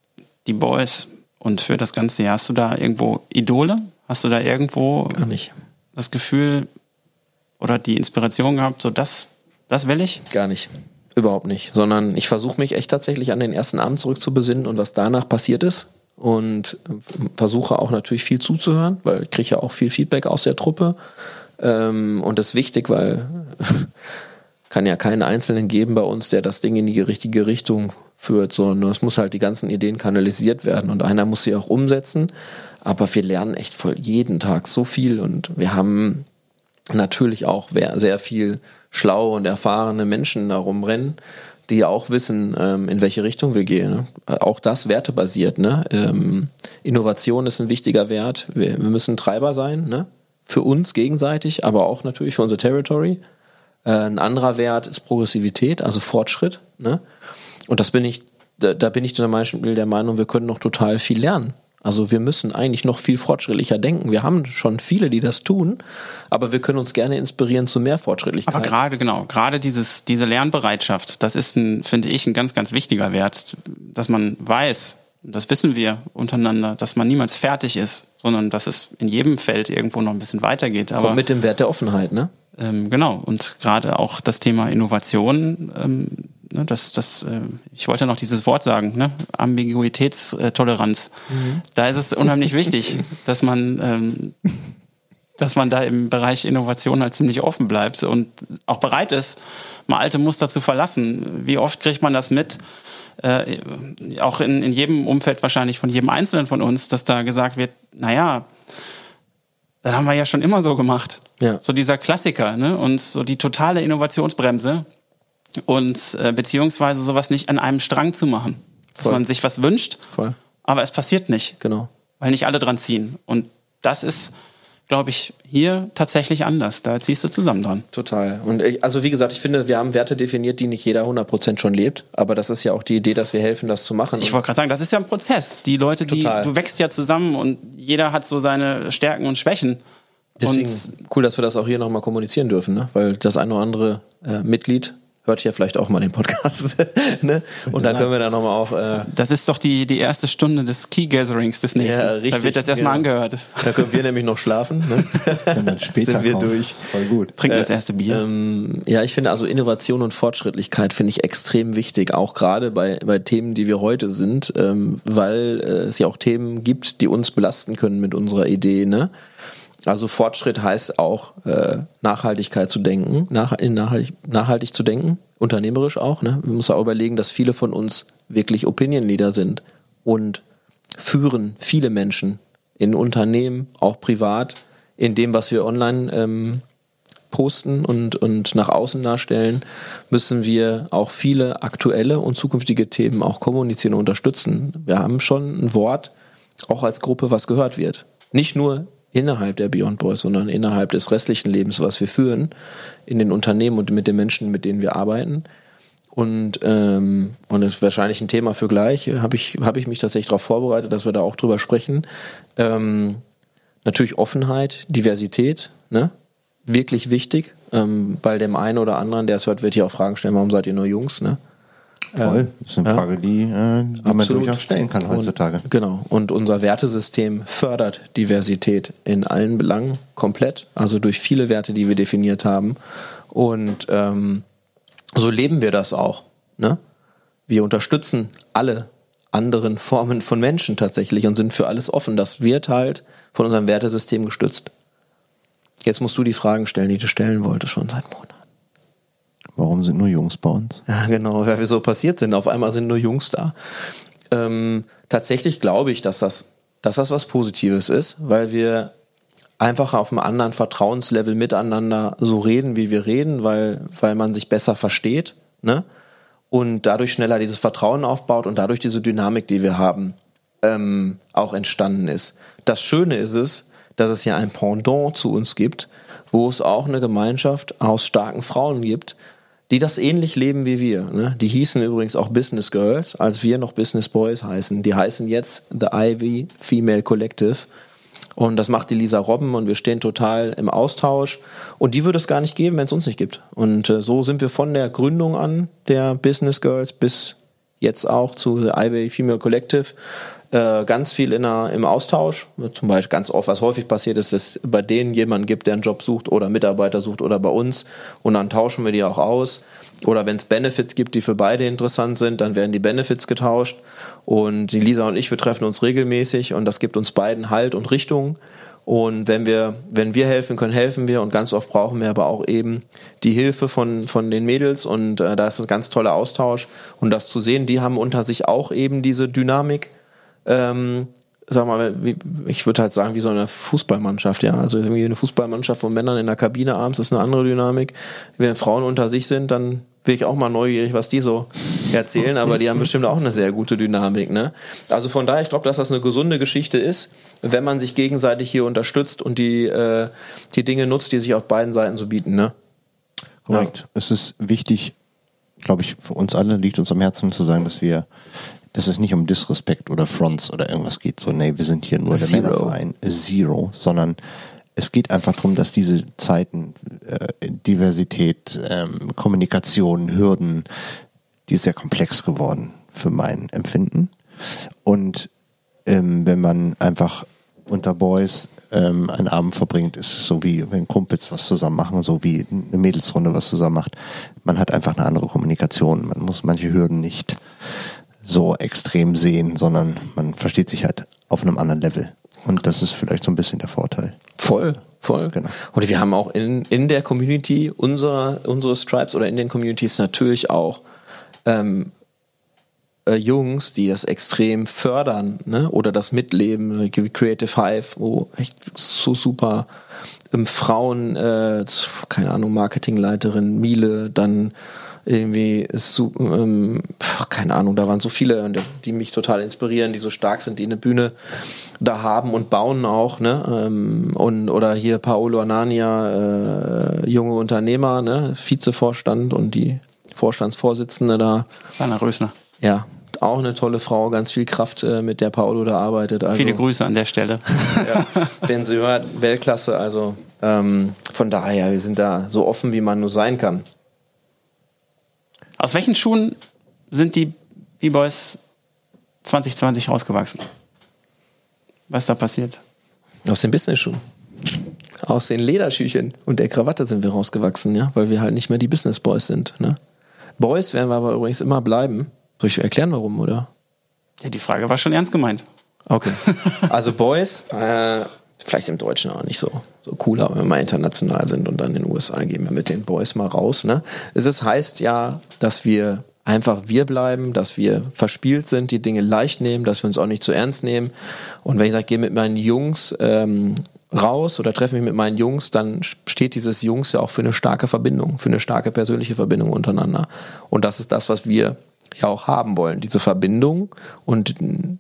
die Boys und für das ganze Jahr, hast du da irgendwo Idole? Hast du da irgendwo Gar nicht. das Gefühl oder die Inspiration gehabt, so das, das will ich? Gar nicht. Überhaupt nicht. Sondern ich versuche mich echt tatsächlich an den ersten Abend zurückzubesinnen und was danach passiert ist. Und versuche auch natürlich viel zuzuhören, weil ich kriege ja auch viel Feedback aus der Truppe. Ähm, und das ist wichtig, weil kann ja keinen Einzelnen geben bei uns, der das Ding in die richtige Richtung führt, sondern es muss halt die ganzen Ideen kanalisiert werden und einer muss sie auch umsetzen. Aber wir lernen echt voll jeden Tag so viel und wir haben natürlich auch sehr viel schlaue und erfahrene Menschen da rumrennen, die auch wissen, ähm, in welche Richtung wir gehen. Ne? Auch das wertebasiert. Ne? Ähm, Innovation ist ein wichtiger Wert. Wir, wir müssen Treiber sein, ne? für uns gegenseitig, aber auch natürlich für unser Territory. Äh, ein anderer Wert ist Progressivität, also Fortschritt. Ne? Und das bin ich, da, da bin ich zum Beispiel der Meinung, wir können noch total viel lernen. Also wir müssen eigentlich noch viel fortschrittlicher denken. Wir haben schon viele, die das tun, aber wir können uns gerne inspirieren zu mehr Fortschrittlichkeit. Aber gerade genau, gerade dieses diese Lernbereitschaft, das ist ein, finde ich, ein ganz ganz wichtiger Wert, dass man weiß, das wissen wir untereinander, dass man niemals fertig ist, sondern dass es in jedem Feld irgendwo noch ein bisschen weitergeht. Aber Kommt mit dem Wert der Offenheit, ne? Ähm, genau und gerade auch das Thema Innovation. Ähm, ne, das, das, äh, ich wollte noch dieses Wort sagen, ne? Ambiguitätstoleranz. Mhm. Da ist es unheimlich wichtig, dass man, ähm, dass man da im Bereich Innovation halt ziemlich offen bleibt und auch bereit ist, mal alte Muster zu verlassen. Wie oft kriegt man das mit? Äh, auch in, in jedem Umfeld wahrscheinlich von jedem Einzelnen von uns, dass da gesagt wird, naja, das haben wir ja schon immer so gemacht. Ja. So dieser Klassiker, ne? Und so die totale Innovationsbremse und äh, beziehungsweise sowas nicht an einem Strang zu machen. Dass Voll. man sich was wünscht, Voll. aber es passiert nicht. Genau. Weil nicht alle dran ziehen. Und das ist, glaube ich, hier tatsächlich anders. Da ziehst du zusammen dran. Total. Und ich, also wie gesagt, ich finde, wir haben Werte definiert, die nicht jeder 100% schon lebt. Aber das ist ja auch die Idee, dass wir helfen, das zu machen. Ich wollte gerade sagen, das ist ja ein Prozess. Die Leute, die, du wächst ja zusammen und jeder hat so seine Stärken und Schwächen. Deswegen und cool, dass wir das auch hier nochmal kommunizieren dürfen, ne? weil das ein oder andere äh, Mitglied hört ja vielleicht auch mal den Podcast. ne? Und da können wir dann nochmal auch. Äh das ist doch die, die erste Stunde des Key Gatherings des nächsten. Ja, richtig, da wird das erstmal genau. angehört. Da können wir nämlich noch schlafen. Ne? dann später sind wir kommen. durch. Voll gut. Trinken äh, das erste Bier. Ähm, ja, ich finde also Innovation und Fortschrittlichkeit finde ich extrem wichtig, auch gerade bei, bei Themen, die wir heute sind, ähm, weil äh, es ja auch Themen gibt, die uns belasten können mit unserer Idee. Ne? Also Fortschritt heißt auch äh, Nachhaltigkeit zu denken, nach, nachhaltig, nachhaltig zu denken, unternehmerisch auch. Ne? Man muss auch überlegen, dass viele von uns wirklich Opinion Leader sind und führen viele Menschen in Unternehmen, auch privat, in dem, was wir online ähm, posten und, und nach außen darstellen, müssen wir auch viele aktuelle und zukünftige Themen auch kommunizieren und unterstützen. Wir haben schon ein Wort, auch als Gruppe, was gehört wird. Nicht nur innerhalb der Beyond Boys, sondern innerhalb des restlichen Lebens, was wir führen, in den Unternehmen und mit den Menschen, mit denen wir arbeiten. Und, ähm, und das ist wahrscheinlich ein Thema für gleich. Habe ich, hab ich mich tatsächlich darauf vorbereitet, dass wir da auch drüber sprechen. Ähm, natürlich Offenheit, Diversität, ne? Wirklich wichtig. Ähm, bei dem einen oder anderen, der es hört, wird hier auch Fragen stellen, warum seid ihr nur Jungs, ne? Voll. Das ist eine ja. Frage, die, äh, die man durchaus stellen kann heutzutage. Und, genau. Und unser Wertesystem fördert Diversität in allen Belangen komplett, also durch viele Werte, die wir definiert haben. Und ähm, so leben wir das auch. Ne? Wir unterstützen alle anderen Formen von Menschen tatsächlich und sind für alles offen. Das wird halt von unserem Wertesystem gestützt. Jetzt musst du die Fragen stellen, die du stellen wolltest schon seit Monaten. Warum sind nur Jungs bei uns? Ja, genau, weil wir so passiert sind. Auf einmal sind nur Jungs da. Ähm, tatsächlich glaube ich, dass das, dass das was Positives ist, weil wir einfach auf einem anderen Vertrauenslevel miteinander so reden, wie wir reden, weil, weil man sich besser versteht, ne? Und dadurch schneller dieses Vertrauen aufbaut und dadurch diese Dynamik, die wir haben, ähm, auch entstanden ist. Das Schöne ist es, dass es ja ein Pendant zu uns gibt, wo es auch eine Gemeinschaft aus starken Frauen gibt, die das ähnlich leben wie wir. Ne? Die hießen übrigens auch Business Girls, als wir noch Business Boys heißen. Die heißen jetzt The Ivy Female Collective. Und das macht die Lisa Robben und wir stehen total im Austausch. Und die würde es gar nicht geben, wenn es uns nicht gibt. Und äh, so sind wir von der Gründung an der Business Girls bis jetzt auch zu The Ivy Female Collective äh, ganz viel in der, im Austausch. Zum Beispiel ganz oft, was häufig passiert ist, dass es bei denen jemanden gibt, der einen Job sucht oder Mitarbeiter sucht oder bei uns und dann tauschen wir die auch aus. Oder wenn es Benefits gibt, die für beide interessant sind, dann werden die Benefits getauscht. Und die Lisa und ich, wir treffen uns regelmäßig und das gibt uns beiden Halt und Richtung. Und wenn wir, wenn wir helfen können, helfen wir. Und ganz oft brauchen wir aber auch eben die Hilfe von, von den Mädels. Und äh, da ist ein ganz toller Austausch. Und das zu sehen, die haben unter sich auch eben diese Dynamik ähm, sag mal, ich würde halt sagen, wie so eine Fußballmannschaft, ja. Also irgendwie eine Fußballmannschaft von Männern in der Kabine abends ist eine andere Dynamik. Wenn Frauen unter sich sind, dann bin ich auch mal neugierig, was die so erzählen, aber die haben bestimmt auch eine sehr gute Dynamik, ne? Also von daher, ich glaube, dass das eine gesunde Geschichte ist, wenn man sich gegenseitig hier unterstützt und die, äh, die Dinge nutzt, die sich auf beiden Seiten so bieten, ne? Korrekt. Ja. Es ist wichtig, glaube ich, für uns alle liegt uns am Herzen zu sagen, dass wir dass es nicht um Disrespect oder Fronts oder irgendwas geht. So, nee, wir sind hier nur Zero. der Männerverein. Zero. Sondern es geht einfach darum, dass diese Zeiten, äh, Diversität, ähm, Kommunikation, Hürden, die ist sehr komplex geworden für mein Empfinden. Und ähm, wenn man einfach unter Boys ähm, einen Abend verbringt, ist es so wie wenn Kumpels was zusammen machen, so wie eine Mädelsrunde was zusammen macht. Man hat einfach eine andere Kommunikation. Man muss manche Hürden nicht so extrem sehen, sondern man versteht sich halt auf einem anderen Level. Und das ist vielleicht so ein bisschen der Vorteil. Voll, voll. Genau. Und wir haben auch in, in der Community unserer, unseres Tribes oder in den Communities natürlich auch ähm, äh, Jungs, die das extrem fördern, ne? Oder das Mitleben, Creative Hive, wo echt so super ähm, Frauen, äh, keine Ahnung, Marketingleiterin Miele, dann irgendwie so, ähm, keine Ahnung, da waren so viele, die mich total inspirieren, die so stark sind, die eine Bühne da haben und bauen auch, ne? Ähm, und oder hier Paolo Anania, äh, junge Unternehmer, ne? Vizevorstand und die Vorstandsvorsitzende da. Sana Rösner. Ja, auch eine tolle Frau, ganz viel Kraft, äh, mit der Paolo da arbeitet. Also, Viele Grüße an der Stelle. ja, wenn sie hört, Weltklasse, also ähm, von daher, wir sind da so offen, wie man nur sein kann. Aus welchen Schuhen sind die B-Boys 2020 rausgewachsen? Was ist da passiert? Aus den Business-Schuhen. Aus den Lederschüchen und der Krawatte sind wir rausgewachsen, ja, weil wir halt nicht mehr die Business Boys sind. Ne? Boys werden wir aber übrigens immer bleiben. Soll ich erklären, warum, oder? Ja, die Frage war schon ernst gemeint. Okay. Also Boys, äh, vielleicht im Deutschen auch nicht so, so cool, aber wenn wir international sind und dann in den USA gehen wir mit den Boys mal raus. Ne? Es ist, heißt ja, dass wir einfach wir bleiben, dass wir verspielt sind, die Dinge leicht nehmen, dass wir uns auch nicht zu ernst nehmen. Und wenn ich sage, gehe mit meinen Jungs ähm, raus oder treffe mich mit meinen Jungs, dann steht dieses Jungs ja auch für eine starke Verbindung, für eine starke persönliche Verbindung untereinander. Und das ist das, was wir ja auch haben wollen, diese Verbindung und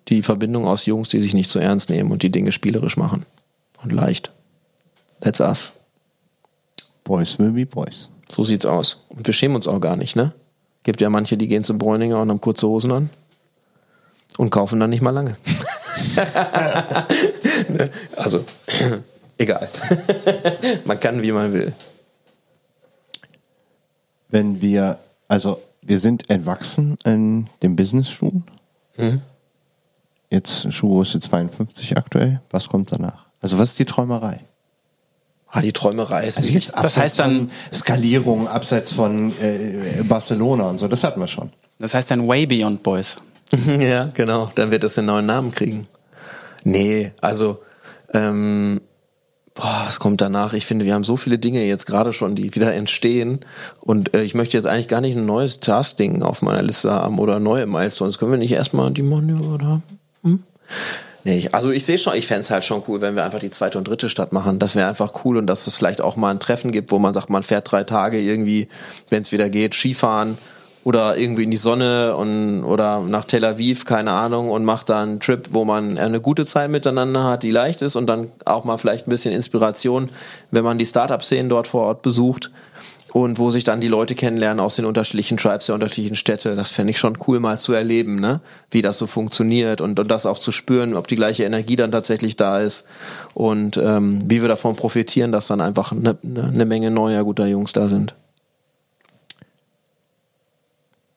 die Verbindung aus Jungs, die sich nicht zu ernst nehmen und die Dinge spielerisch machen und leicht. That's us. Boys will be boys. So sieht's aus. Und wir schämen uns auch gar nicht, ne? Gibt ja manche, die gehen zum Bräuninger und haben kurze Hosen an und kaufen dann nicht mal lange. also, egal. man kann, wie man will. Wenn wir, also wir sind entwachsen in dem Business-Schuh. Mhm. Jetzt Schuhgröße 52 aktuell. Was kommt danach? Also was ist die Träumerei? Ah, die Träumerei ist also jetzt das heißt dann Skalierung abseits von äh, Barcelona und so, das hatten wir schon. Das heißt dann Way Beyond Boys. ja, genau. Dann wird es einen neuen Namen kriegen. Nee, also ähm, boah, was kommt danach? Ich finde, wir haben so viele Dinge jetzt gerade schon, die wieder entstehen. Und äh, ich möchte jetzt eigentlich gar nicht ein neues Task-Ding auf meiner Liste haben oder neue Milestones. Können wir nicht erstmal die Money oder haben? Hm? Nee, also ich sehe schon, ich fände es halt schon cool, wenn wir einfach die zweite und dritte Stadt machen. Das wäre einfach cool und dass es vielleicht auch mal ein Treffen gibt, wo man sagt, man fährt drei Tage irgendwie, wenn es wieder geht, Skifahren oder irgendwie in die Sonne und oder nach Tel Aviv, keine Ahnung, und macht da einen Trip, wo man eine gute Zeit miteinander hat, die leicht ist und dann auch mal vielleicht ein bisschen Inspiration, wenn man die Startup-Szenen dort vor Ort besucht. Und wo sich dann die Leute kennenlernen aus den unterschiedlichen Tribes der unterschiedlichen Städte. Das fände ich schon cool mal zu erleben, ne? wie das so funktioniert und, und das auch zu spüren, ob die gleiche Energie dann tatsächlich da ist und ähm, wie wir davon profitieren, dass dann einfach eine, eine Menge neuer guter Jungs da sind.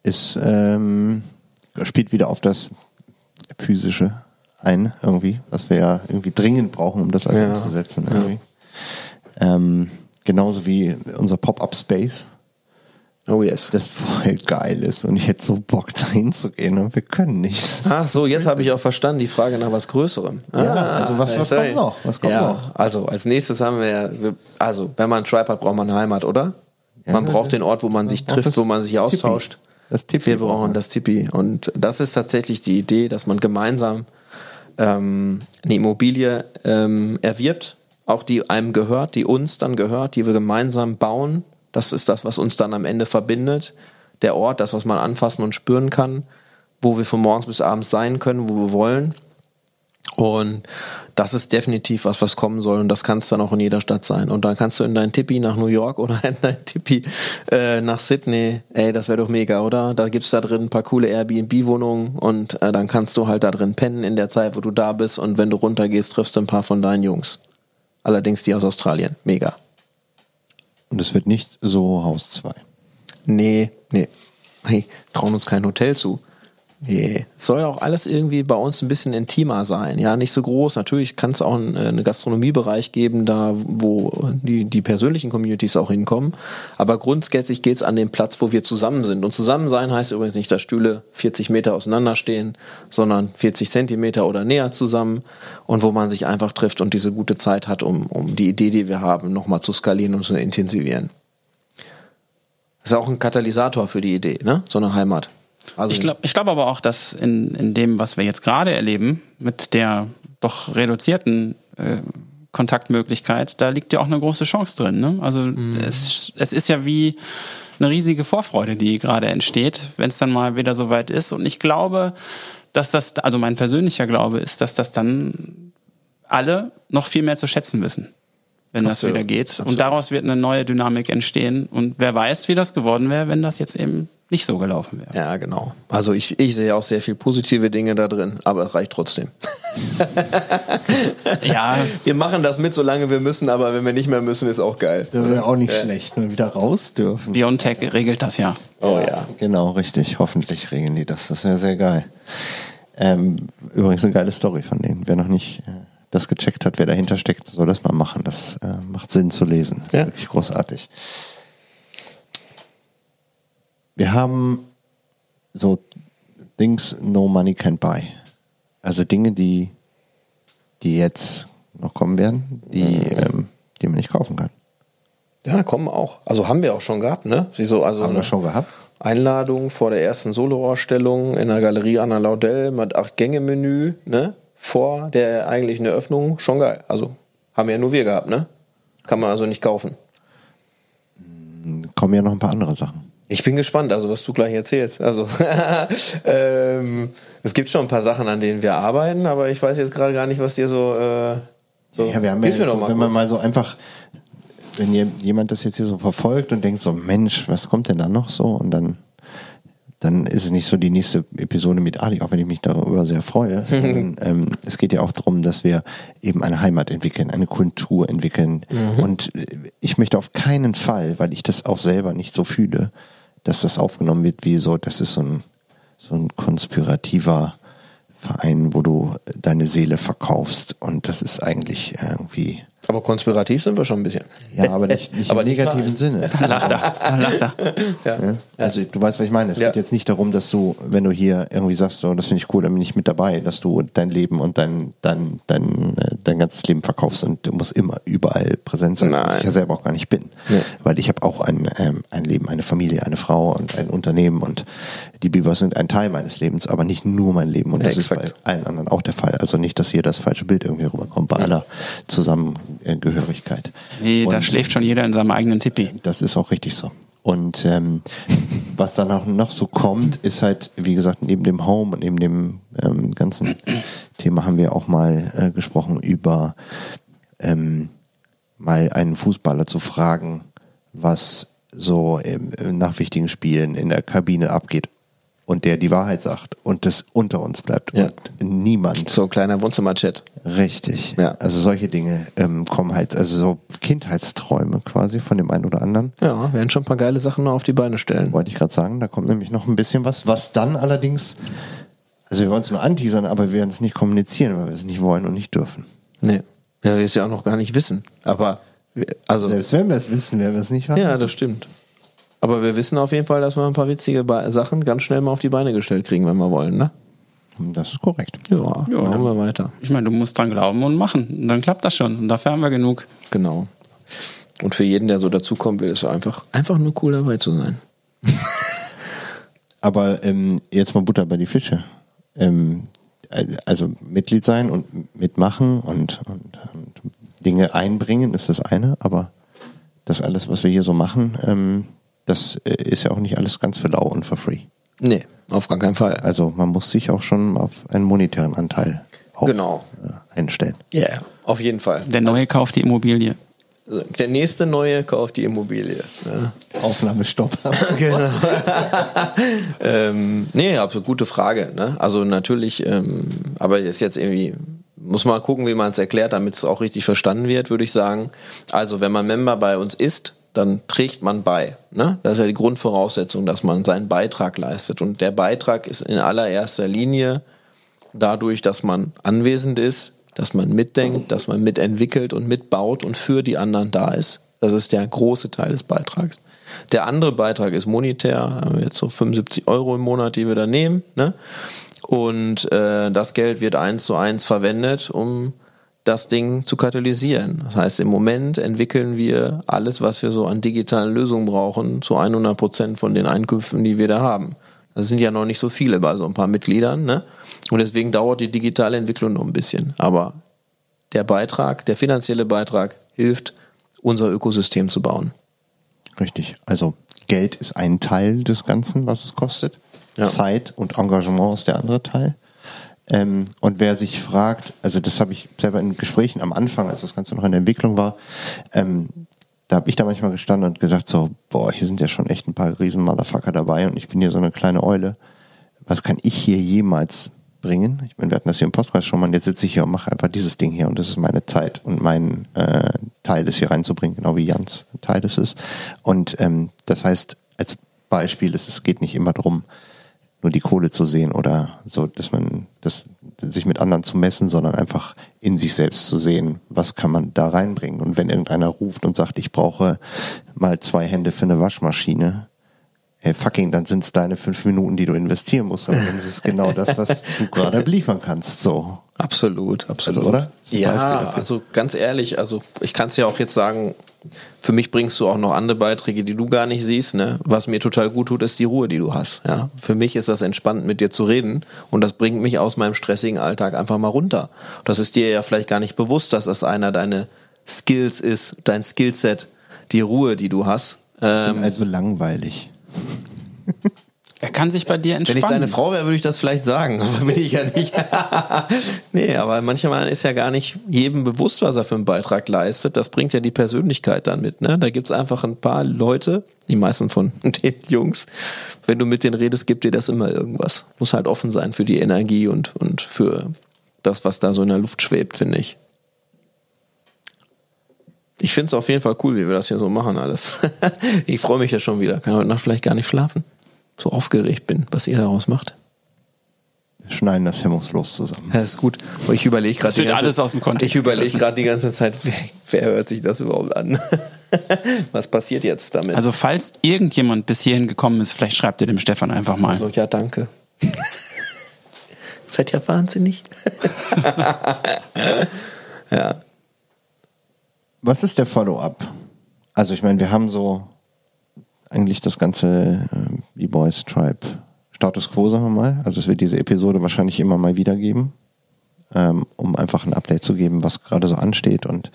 Ist, ähm, spielt wieder auf das physische ein, irgendwie, was wir ja irgendwie dringend brauchen, um das alles Ja. umzusetzen. Irgendwie. Ähm, genauso wie unser Pop-Up Space, Oh yes. das voll geil ist und ich hätte so Bock dahin zu gehen und wir können nicht. Ach so, jetzt habe ich auch verstanden, die Frage nach was Größerem. Ja, also was- was kommt noch? Was kommt ja, noch? Also als nächstes haben wir, also wenn man einen Tribe hat, braucht man eine Heimat, oder? man Ja, braucht den Ort, wo man sich trifft, wo man sich Tipi. austauscht. Das Tipi Wir brauchen das Tipi. Und das ist tatsächlich die Idee, dass man gemeinsam ähm, eine Immobilie ähm, erwirbt, auch die einem gehört, die uns dann gehört, die wir gemeinsam bauen. Das ist das, was uns dann am Ende verbindet. Der Ort, das, was man anfassen und spüren kann, wo wir von morgens bis abends sein können, wo wir wollen. Und das ist definitiv was, was kommen soll. Und das kann es dann auch in jeder Stadt sein. Und dann kannst du in dein Tippi nach New York oder in dein Tippi äh, nach Sydney. Ey, das wäre doch mega, oder? Da gibt's da drin ein paar coole Airbnb-Wohnungen und äh, dann kannst du halt da drin pennen in der Zeit, wo du da bist. Und wenn du runtergehst, triffst du ein paar von deinen Jungs. Allerdings die aus Australien. Mega. Und es wird nicht so Haus 2. Nee, nee. Hey, trauen uns kein Hotel zu. Nee. Es soll auch alles irgendwie bei uns ein bisschen intimer sein. Ja, nicht so groß. Natürlich kann es auch einen, äh, einen Gastronomiebereich geben, da wo die, die persönlichen Communities auch hinkommen. Aber grundsätzlich geht es an den Platz, wo wir zusammen sind. Und zusammen sein heißt übrigens nicht, dass Stühle 40 Meter auseinander stehen, sondern 40 Zentimeter oder näher zusammen. Und wo man sich einfach trifft und diese gute Zeit hat, um, um die Idee, die wir haben, nochmal zu skalieren und zu intensivieren. Ist auch ein Katalysator für die Idee, ne? So eine Heimat. Also Ich glaube ich glaub aber auch, dass in, in dem, was wir jetzt gerade erleben, mit der doch reduzierten äh, Kontaktmöglichkeit, da liegt ja auch eine große Chance drin. Ne? Also Mhm. es, es ist ja wie eine riesige Vorfreude, die gerade entsteht, wenn es dann mal wieder soweit ist. Und ich glaube, dass das, also mein persönlicher Glaube ist, dass das dann alle noch viel mehr zu schätzen wissen, wenn das Absolut. wieder geht. Absolut. Und daraus wird eine neue Dynamik entstehen. Und wer weiß, wie das geworden wäre, wenn das jetzt eben nicht so gelaufen wäre. Ja, genau. Also ich, ich sehe auch sehr viel positive Dinge da drin, aber es reicht trotzdem. Ja, Wir machen das mit, solange wir müssen, aber wenn wir nicht mehr müssen, ist auch geil. Das wäre auch nicht schlecht, wenn wir wieder raus dürfen. Biontech regelt das ja. Oh ja. Genau, richtig. Hoffentlich regeln die das. Das wäre sehr geil. Ähm, übrigens eine geile Story von denen. Wer noch nicht äh, das gecheckt hat, wer dahinter steckt, soll das mal machen. Das äh, macht Sinn zu lesen. Das ist Ja. Wirklich großartig. Wir haben so Things no money can buy. Also Dinge, die, die jetzt noch kommen werden, die, ähm, die man nicht kaufen kann. Ja, kommen auch. Also haben wir auch schon gehabt, ne? Wieso? Also Haben wir eine schon gehabt? Einladung vor der ersten Soloausstellung in der Galerie Anna Laudel mit acht Gänge Menü, ne? Vor der eigentlichen Eröffnung. Schon geil. Also haben ja nur wir gehabt, ne? Kann man also nicht kaufen. Kommen ja noch ein paar andere Sachen. Ich bin gespannt, also was du gleich erzählst. Also ähm, es gibt schon ein paar Sachen, an denen wir arbeiten, aber ich weiß jetzt gerade gar nicht, was dir so. Äh, so Ja, wir haben ja, so, wenn man mal so einfach, wenn je- jemand das jetzt hier so verfolgt und denkt so, Mensch, was kommt denn da noch so? Und dann, dann ist es nicht so die nächste Episode mit Ali, auch wenn ich mich darüber sehr freue. sondern, ähm, es geht ja auch darum, dass wir eben eine Heimat entwickeln, eine Kultur entwickeln. Mhm. Und äh, ich möchte auf keinen Fall, weil ich das auch selber nicht so fühle, dass das aufgenommen wird wie so, das ist so ein, so ein konspirativer Verein, wo du deine Seele verkaufst. Und das ist eigentlich irgendwie, Aber konspirativ sind wir schon ein bisschen. ja, aber nicht, nicht Aber im nicht negativen wahr. Sinne. Da lacht er. Da lacht er. Ja. Ja? Also du weißt, was ich meine. Es Ja. geht jetzt nicht darum, dass du, wenn du hier irgendwie sagst, so, das finde ich cool, dann bin ich mit dabei, dass du dein Leben und dein, dein, dein, äh, dein ganzes Leben verkaufst und du musst immer überall präsent sein, was Nein. ich ja selber auch gar nicht bin. Nee. Weil ich habe auch ein, ähm, ein Leben, eine Familie, eine Frau und ein Unternehmen und die Bibers sind ein Teil meines Lebens, aber nicht nur mein Leben und Ja, das ist bei allen anderen auch der Fall. Also nicht, dass hier das falsche Bild irgendwie rüberkommt bei aller Zusammengehörigkeit. Nee, da Und- schläft schon jeder in seinem eigenen Tippi. das ist auch richtig so. Und ähm, was dann auch noch so kommt, ist halt, wie gesagt, neben dem Home und neben dem ähm, ganzen Thema haben wir auch mal äh, gesprochen über ähm, mal einen Fußballer zu fragen, was so im, nach wichtigen Spielen in der Kabine abgeht und der die Wahrheit sagt und das unter uns bleibt Ja. und niemand. So ein kleiner Wohnzimmer-Chat. Richtig. Ja. Also solche Dinge ähm, kommen halt, also so Kindheitsträume quasi von dem einen oder anderen. Ja, werden schon ein paar geile Sachen noch auf die Beine stellen. Wollte ich gerade sagen, da kommt nämlich noch ein bisschen was, was dann allerdings, also wir wollen es nur anteasern, aber wir werden es nicht kommunizieren, weil wir es nicht wollen und nicht dürfen. Nee. Ja, wir es ja auch noch gar nicht wissen. Aber, also, Selbst wenn wir es wissen, werden wir es nicht haben. ja, das stimmt. Aber wir wissen auf jeden Fall, dass wir ein paar witzige Be Sachen ganz schnell mal auf die Beine gestellt kriegen, wenn wir wollen, ne? Das ist korrekt. Ja, machen wir weiter. Ich meine, du musst dran glauben und machen. Und dann klappt das schon. Und dafür haben wir genug. Genau. Und für jeden, der so dazukommen will, ist es einfach, einfach nur cool dabei zu sein. Aber ähm, jetzt mal Butter bei die Fische. Ähm, also Mitglied sein und mitmachen und, und, und Dinge einbringen ist das eine, aber das alles, was wir hier so machen, ähm, das äh, ist ja auch nicht alles ganz für lau und for free. Nee, auf gar keinen Fall. Also man muss sich auch schon auf einen monetären Anteil auch, Genau. äh, einstellen. Ja, yeah, auf jeden Fall. Der Neue kauft die Immobilie. Also, der nächste Neue kauft die Immobilie. Ja. Aufnahmestopp. Genau. ähm, nee, absolut gute Frage. Ne? Also natürlich, ähm, aber ist jetzt irgendwie, muss man gucken, wie man es erklärt, damit es auch richtig verstanden wird, würde ich sagen. Also wenn man Member bei uns ist, dann trägt man bei. Ne? Das ist ja die Grundvoraussetzung, dass man seinen Beitrag leistet. Und der Beitrag ist in allererster Linie dadurch, dass man anwesend ist, dass man mitdenkt, dass man mitentwickelt und mitbaut und für die anderen da ist. Das ist der große Teil des Beitrags. Der andere Beitrag ist monetär, da haben wir jetzt so 75 Euro im Monat, die wir da nehmen. Ne? Und äh, das Geld wird eins zu eins verwendet, um das Ding zu katalysieren. Das heißt, im Moment entwickeln wir alles, was wir so an digitalen Lösungen brauchen, zu 100 Prozent von den Einkünften, die wir da haben. Das sind ja noch nicht so viele bei so ein paar Mitgliedern, ne? Und deswegen dauert die digitale Entwicklung noch ein bisschen. Aber der Beitrag, der finanzielle Beitrag hilft, unser Ökosystem zu bauen. Richtig. Also Geld ist ein Teil des Ganzen, was es kostet. Ja. Zeit und Engagement ist der andere Teil. Ähm, und wer sich fragt, also das habe ich selber in Gesprächen am Anfang, als das Ganze noch in der Entwicklung war, ähm, da habe ich da manchmal gestanden und gesagt so, boah, hier sind ja schon echt ein paar riesen Motherfucker dabei und ich bin hier so eine kleine Eule. Was kann ich hier jemals bringen? Ich meine, wir hatten das hier im Podcast schon mal und jetzt sitze ich hier und mache einfach dieses Ding hier und das ist meine Zeit und mein äh, Teil, das hier reinzubringen, genau wie Jans Teil ist. Und ähm, das heißt, als Beispiel, ist, es geht nicht immer darum, nur die Kohle zu sehen oder so, dass man das sich mit anderen zu messen, sondern einfach in sich selbst zu sehen, was kann man da reinbringen. Und wenn irgendeiner ruft und sagt, ich brauche mal zwei Hände für eine Waschmaschine, hey, fucking, dann sind es deine fünf Minuten, die du investieren musst, aber dann ist es genau das, was du gerade liefern kannst. So. Absolut, absolut. Also, oder? Ja, also ganz ehrlich, also ich kann es ja auch jetzt sagen, für mich bringst du auch noch andere Beiträge, die du gar nicht siehst. Ne? Was mir total gut tut, ist die Ruhe, die du hast. Ja? Für mich ist das entspannt, mit dir zu reden und das bringt mich aus meinem stressigen Alltag einfach mal runter. Das ist dir ja vielleicht gar nicht bewusst, dass das einer deiner Skills ist, dein Skillset, die Ruhe, die du hast. Ähm, Also langweilig. Er kann sich bei dir Wenn entspannen. ich deine Frau wäre, würde ich das vielleicht sagen, aber bin ich ja nicht. nee, aber manchmal ist ja gar nicht jedem bewusst, was er für einen Beitrag leistet. Das bringt ja die Persönlichkeit dann mit. Ne? Da gibt's einfach ein paar Leute, die meisten von den Jungs, wenn du mit denen redest, gibt dir das immer irgendwas. Muss halt offen sein für die Energie und, und für das, was da so in der Luft schwebt, finde ich. Ich finde es auf jeden Fall cool, wie wir das hier so machen alles. ich freue mich ja schon wieder. Kann heute Nacht vielleicht gar nicht schlafen. So aufgeregt bin, was ihr daraus macht. Wir schneiden das hemmungslos zusammen. Ja, ist gut. Aber Ich überlege gerade wird die ganze- alles aus dem Kontext Ich überlege gerade die ganze Zeit, wer, wer hört sich das überhaupt an? Was passiert jetzt damit? Also falls irgendjemand bis hierhin gekommen ist, vielleicht schreibt ihr dem Stefan einfach mal. Also, ja, danke. Seid ja wahnsinnig. ja. Was ist der Follow-up? Also ich meine, wir haben so eigentlich das ganze äh, B-Boys Tribe Status Quo, sagen wir mal. Also es wird diese Episode wahrscheinlich immer mal wieder geben, ähm, um einfach ein Update zu geben, was gerade so ansteht. Und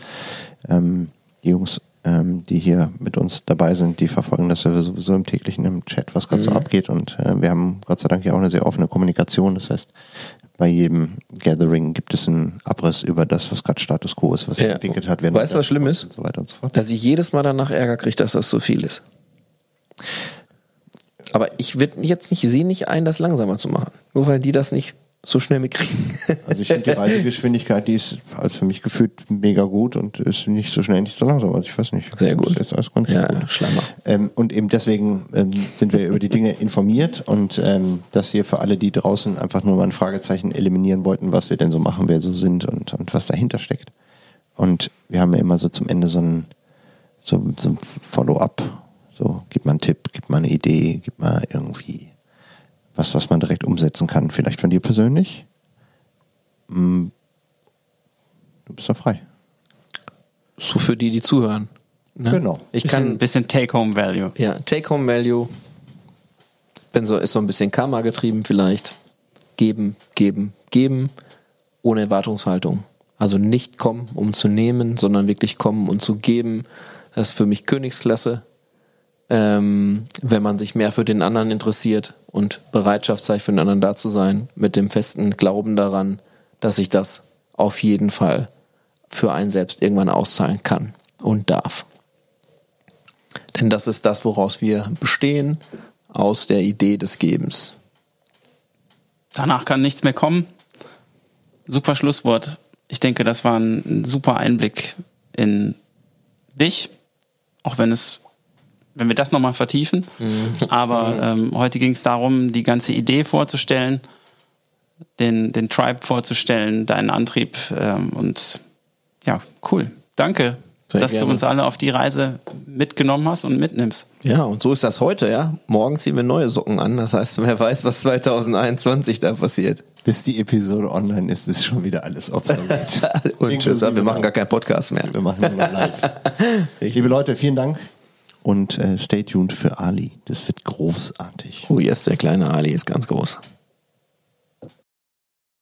ähm, die Jungs, ähm, die hier mit uns dabei sind, die verfolgen das ja sowieso im täglichen im Chat, was gerade so abgeht. Und äh, wir haben Gott sei Dank ja auch eine sehr offene Kommunikation. Das heißt, bei jedem Gathering gibt es einen Abriss über das, was gerade Status Quo ist, was sich Ja. entwickelt hat. wer Weißt du, was schlimm ist? Und so weiter und so fort. Dass ich jedes Mal danach Ärger kriege, dass das so viel ist. Aber ich würde jetzt nicht, sehe nicht ein, das langsamer zu machen. Nur weil die das nicht so schnell mitkriegen. Also ich finde die Reisegeschwindigkeit, die ist als für mich gefühlt mega gut und ist nicht so schnell, nicht so langsam. Also ich weiß nicht. Sehr gut. Das ist alles ganz ja, gut. Schlammer. Ähm, und eben deswegen ähm, sind wir über die Dinge informiert und ähm, das hier für alle, die draußen einfach nur mal ein Fragezeichen eliminieren wollten, was wir denn so machen, wer so sind und, und was dahinter steckt. Und wir haben ja immer so zum Ende so ein, so, so ein Follow-up. So, gib mal einen Tipp, gib mal eine Idee, gib mal irgendwie was, was man direkt umsetzen kann. Vielleicht von dir persönlich? Hm, Du bist doch frei. So für die, die zuhören. Ne? Genau. Ich bisschen, kann, bisschen Take-Home-Value. ja, Take-Home-Value. Bin so, ist so ein bisschen Karma getrieben vielleicht. Geben, geben, geben. Ohne Erwartungshaltung. Also nicht kommen, um zu nehmen, sondern wirklich kommen und zu geben. Das ist für mich Königsklasse. Ähm, wenn man sich mehr für den anderen interessiert und Bereitschaft zeigt, für den anderen da zu sein, mit dem festen Glauben daran, dass sich das auf jeden Fall für einen selbst irgendwann auszahlen kann und darf. Denn das ist das, woraus wir bestehen, aus der Idee des Gebens. Danach kann nichts mehr kommen. Super Schlusswort. Ich denke, das war ein super Einblick in dich, auch wenn es, wenn wir das nochmal vertiefen. Aber ähm, heute ging es darum, die ganze Idee vorzustellen, den, den Tribe vorzustellen, deinen Antrieb ähm, und ja, cool. Danke, Sehr dass gerne. du uns alle auf die Reise mitgenommen hast und mitnimmst. Ja, und so ist das heute, ja. Morgen ziehen wir neue Socken an. Das heißt, wer weiß, was 2021 da passiert. Bis die Episode online ist, ist schon wieder alles obsolet. Und tschüss, wir machen gar keinen Podcast mehr. Wir machen nur noch live. Liebe Leute, vielen Dank und äh, stay tuned für Ali. Das wird großartig. Oh yes, der kleine Ali ist ganz groß.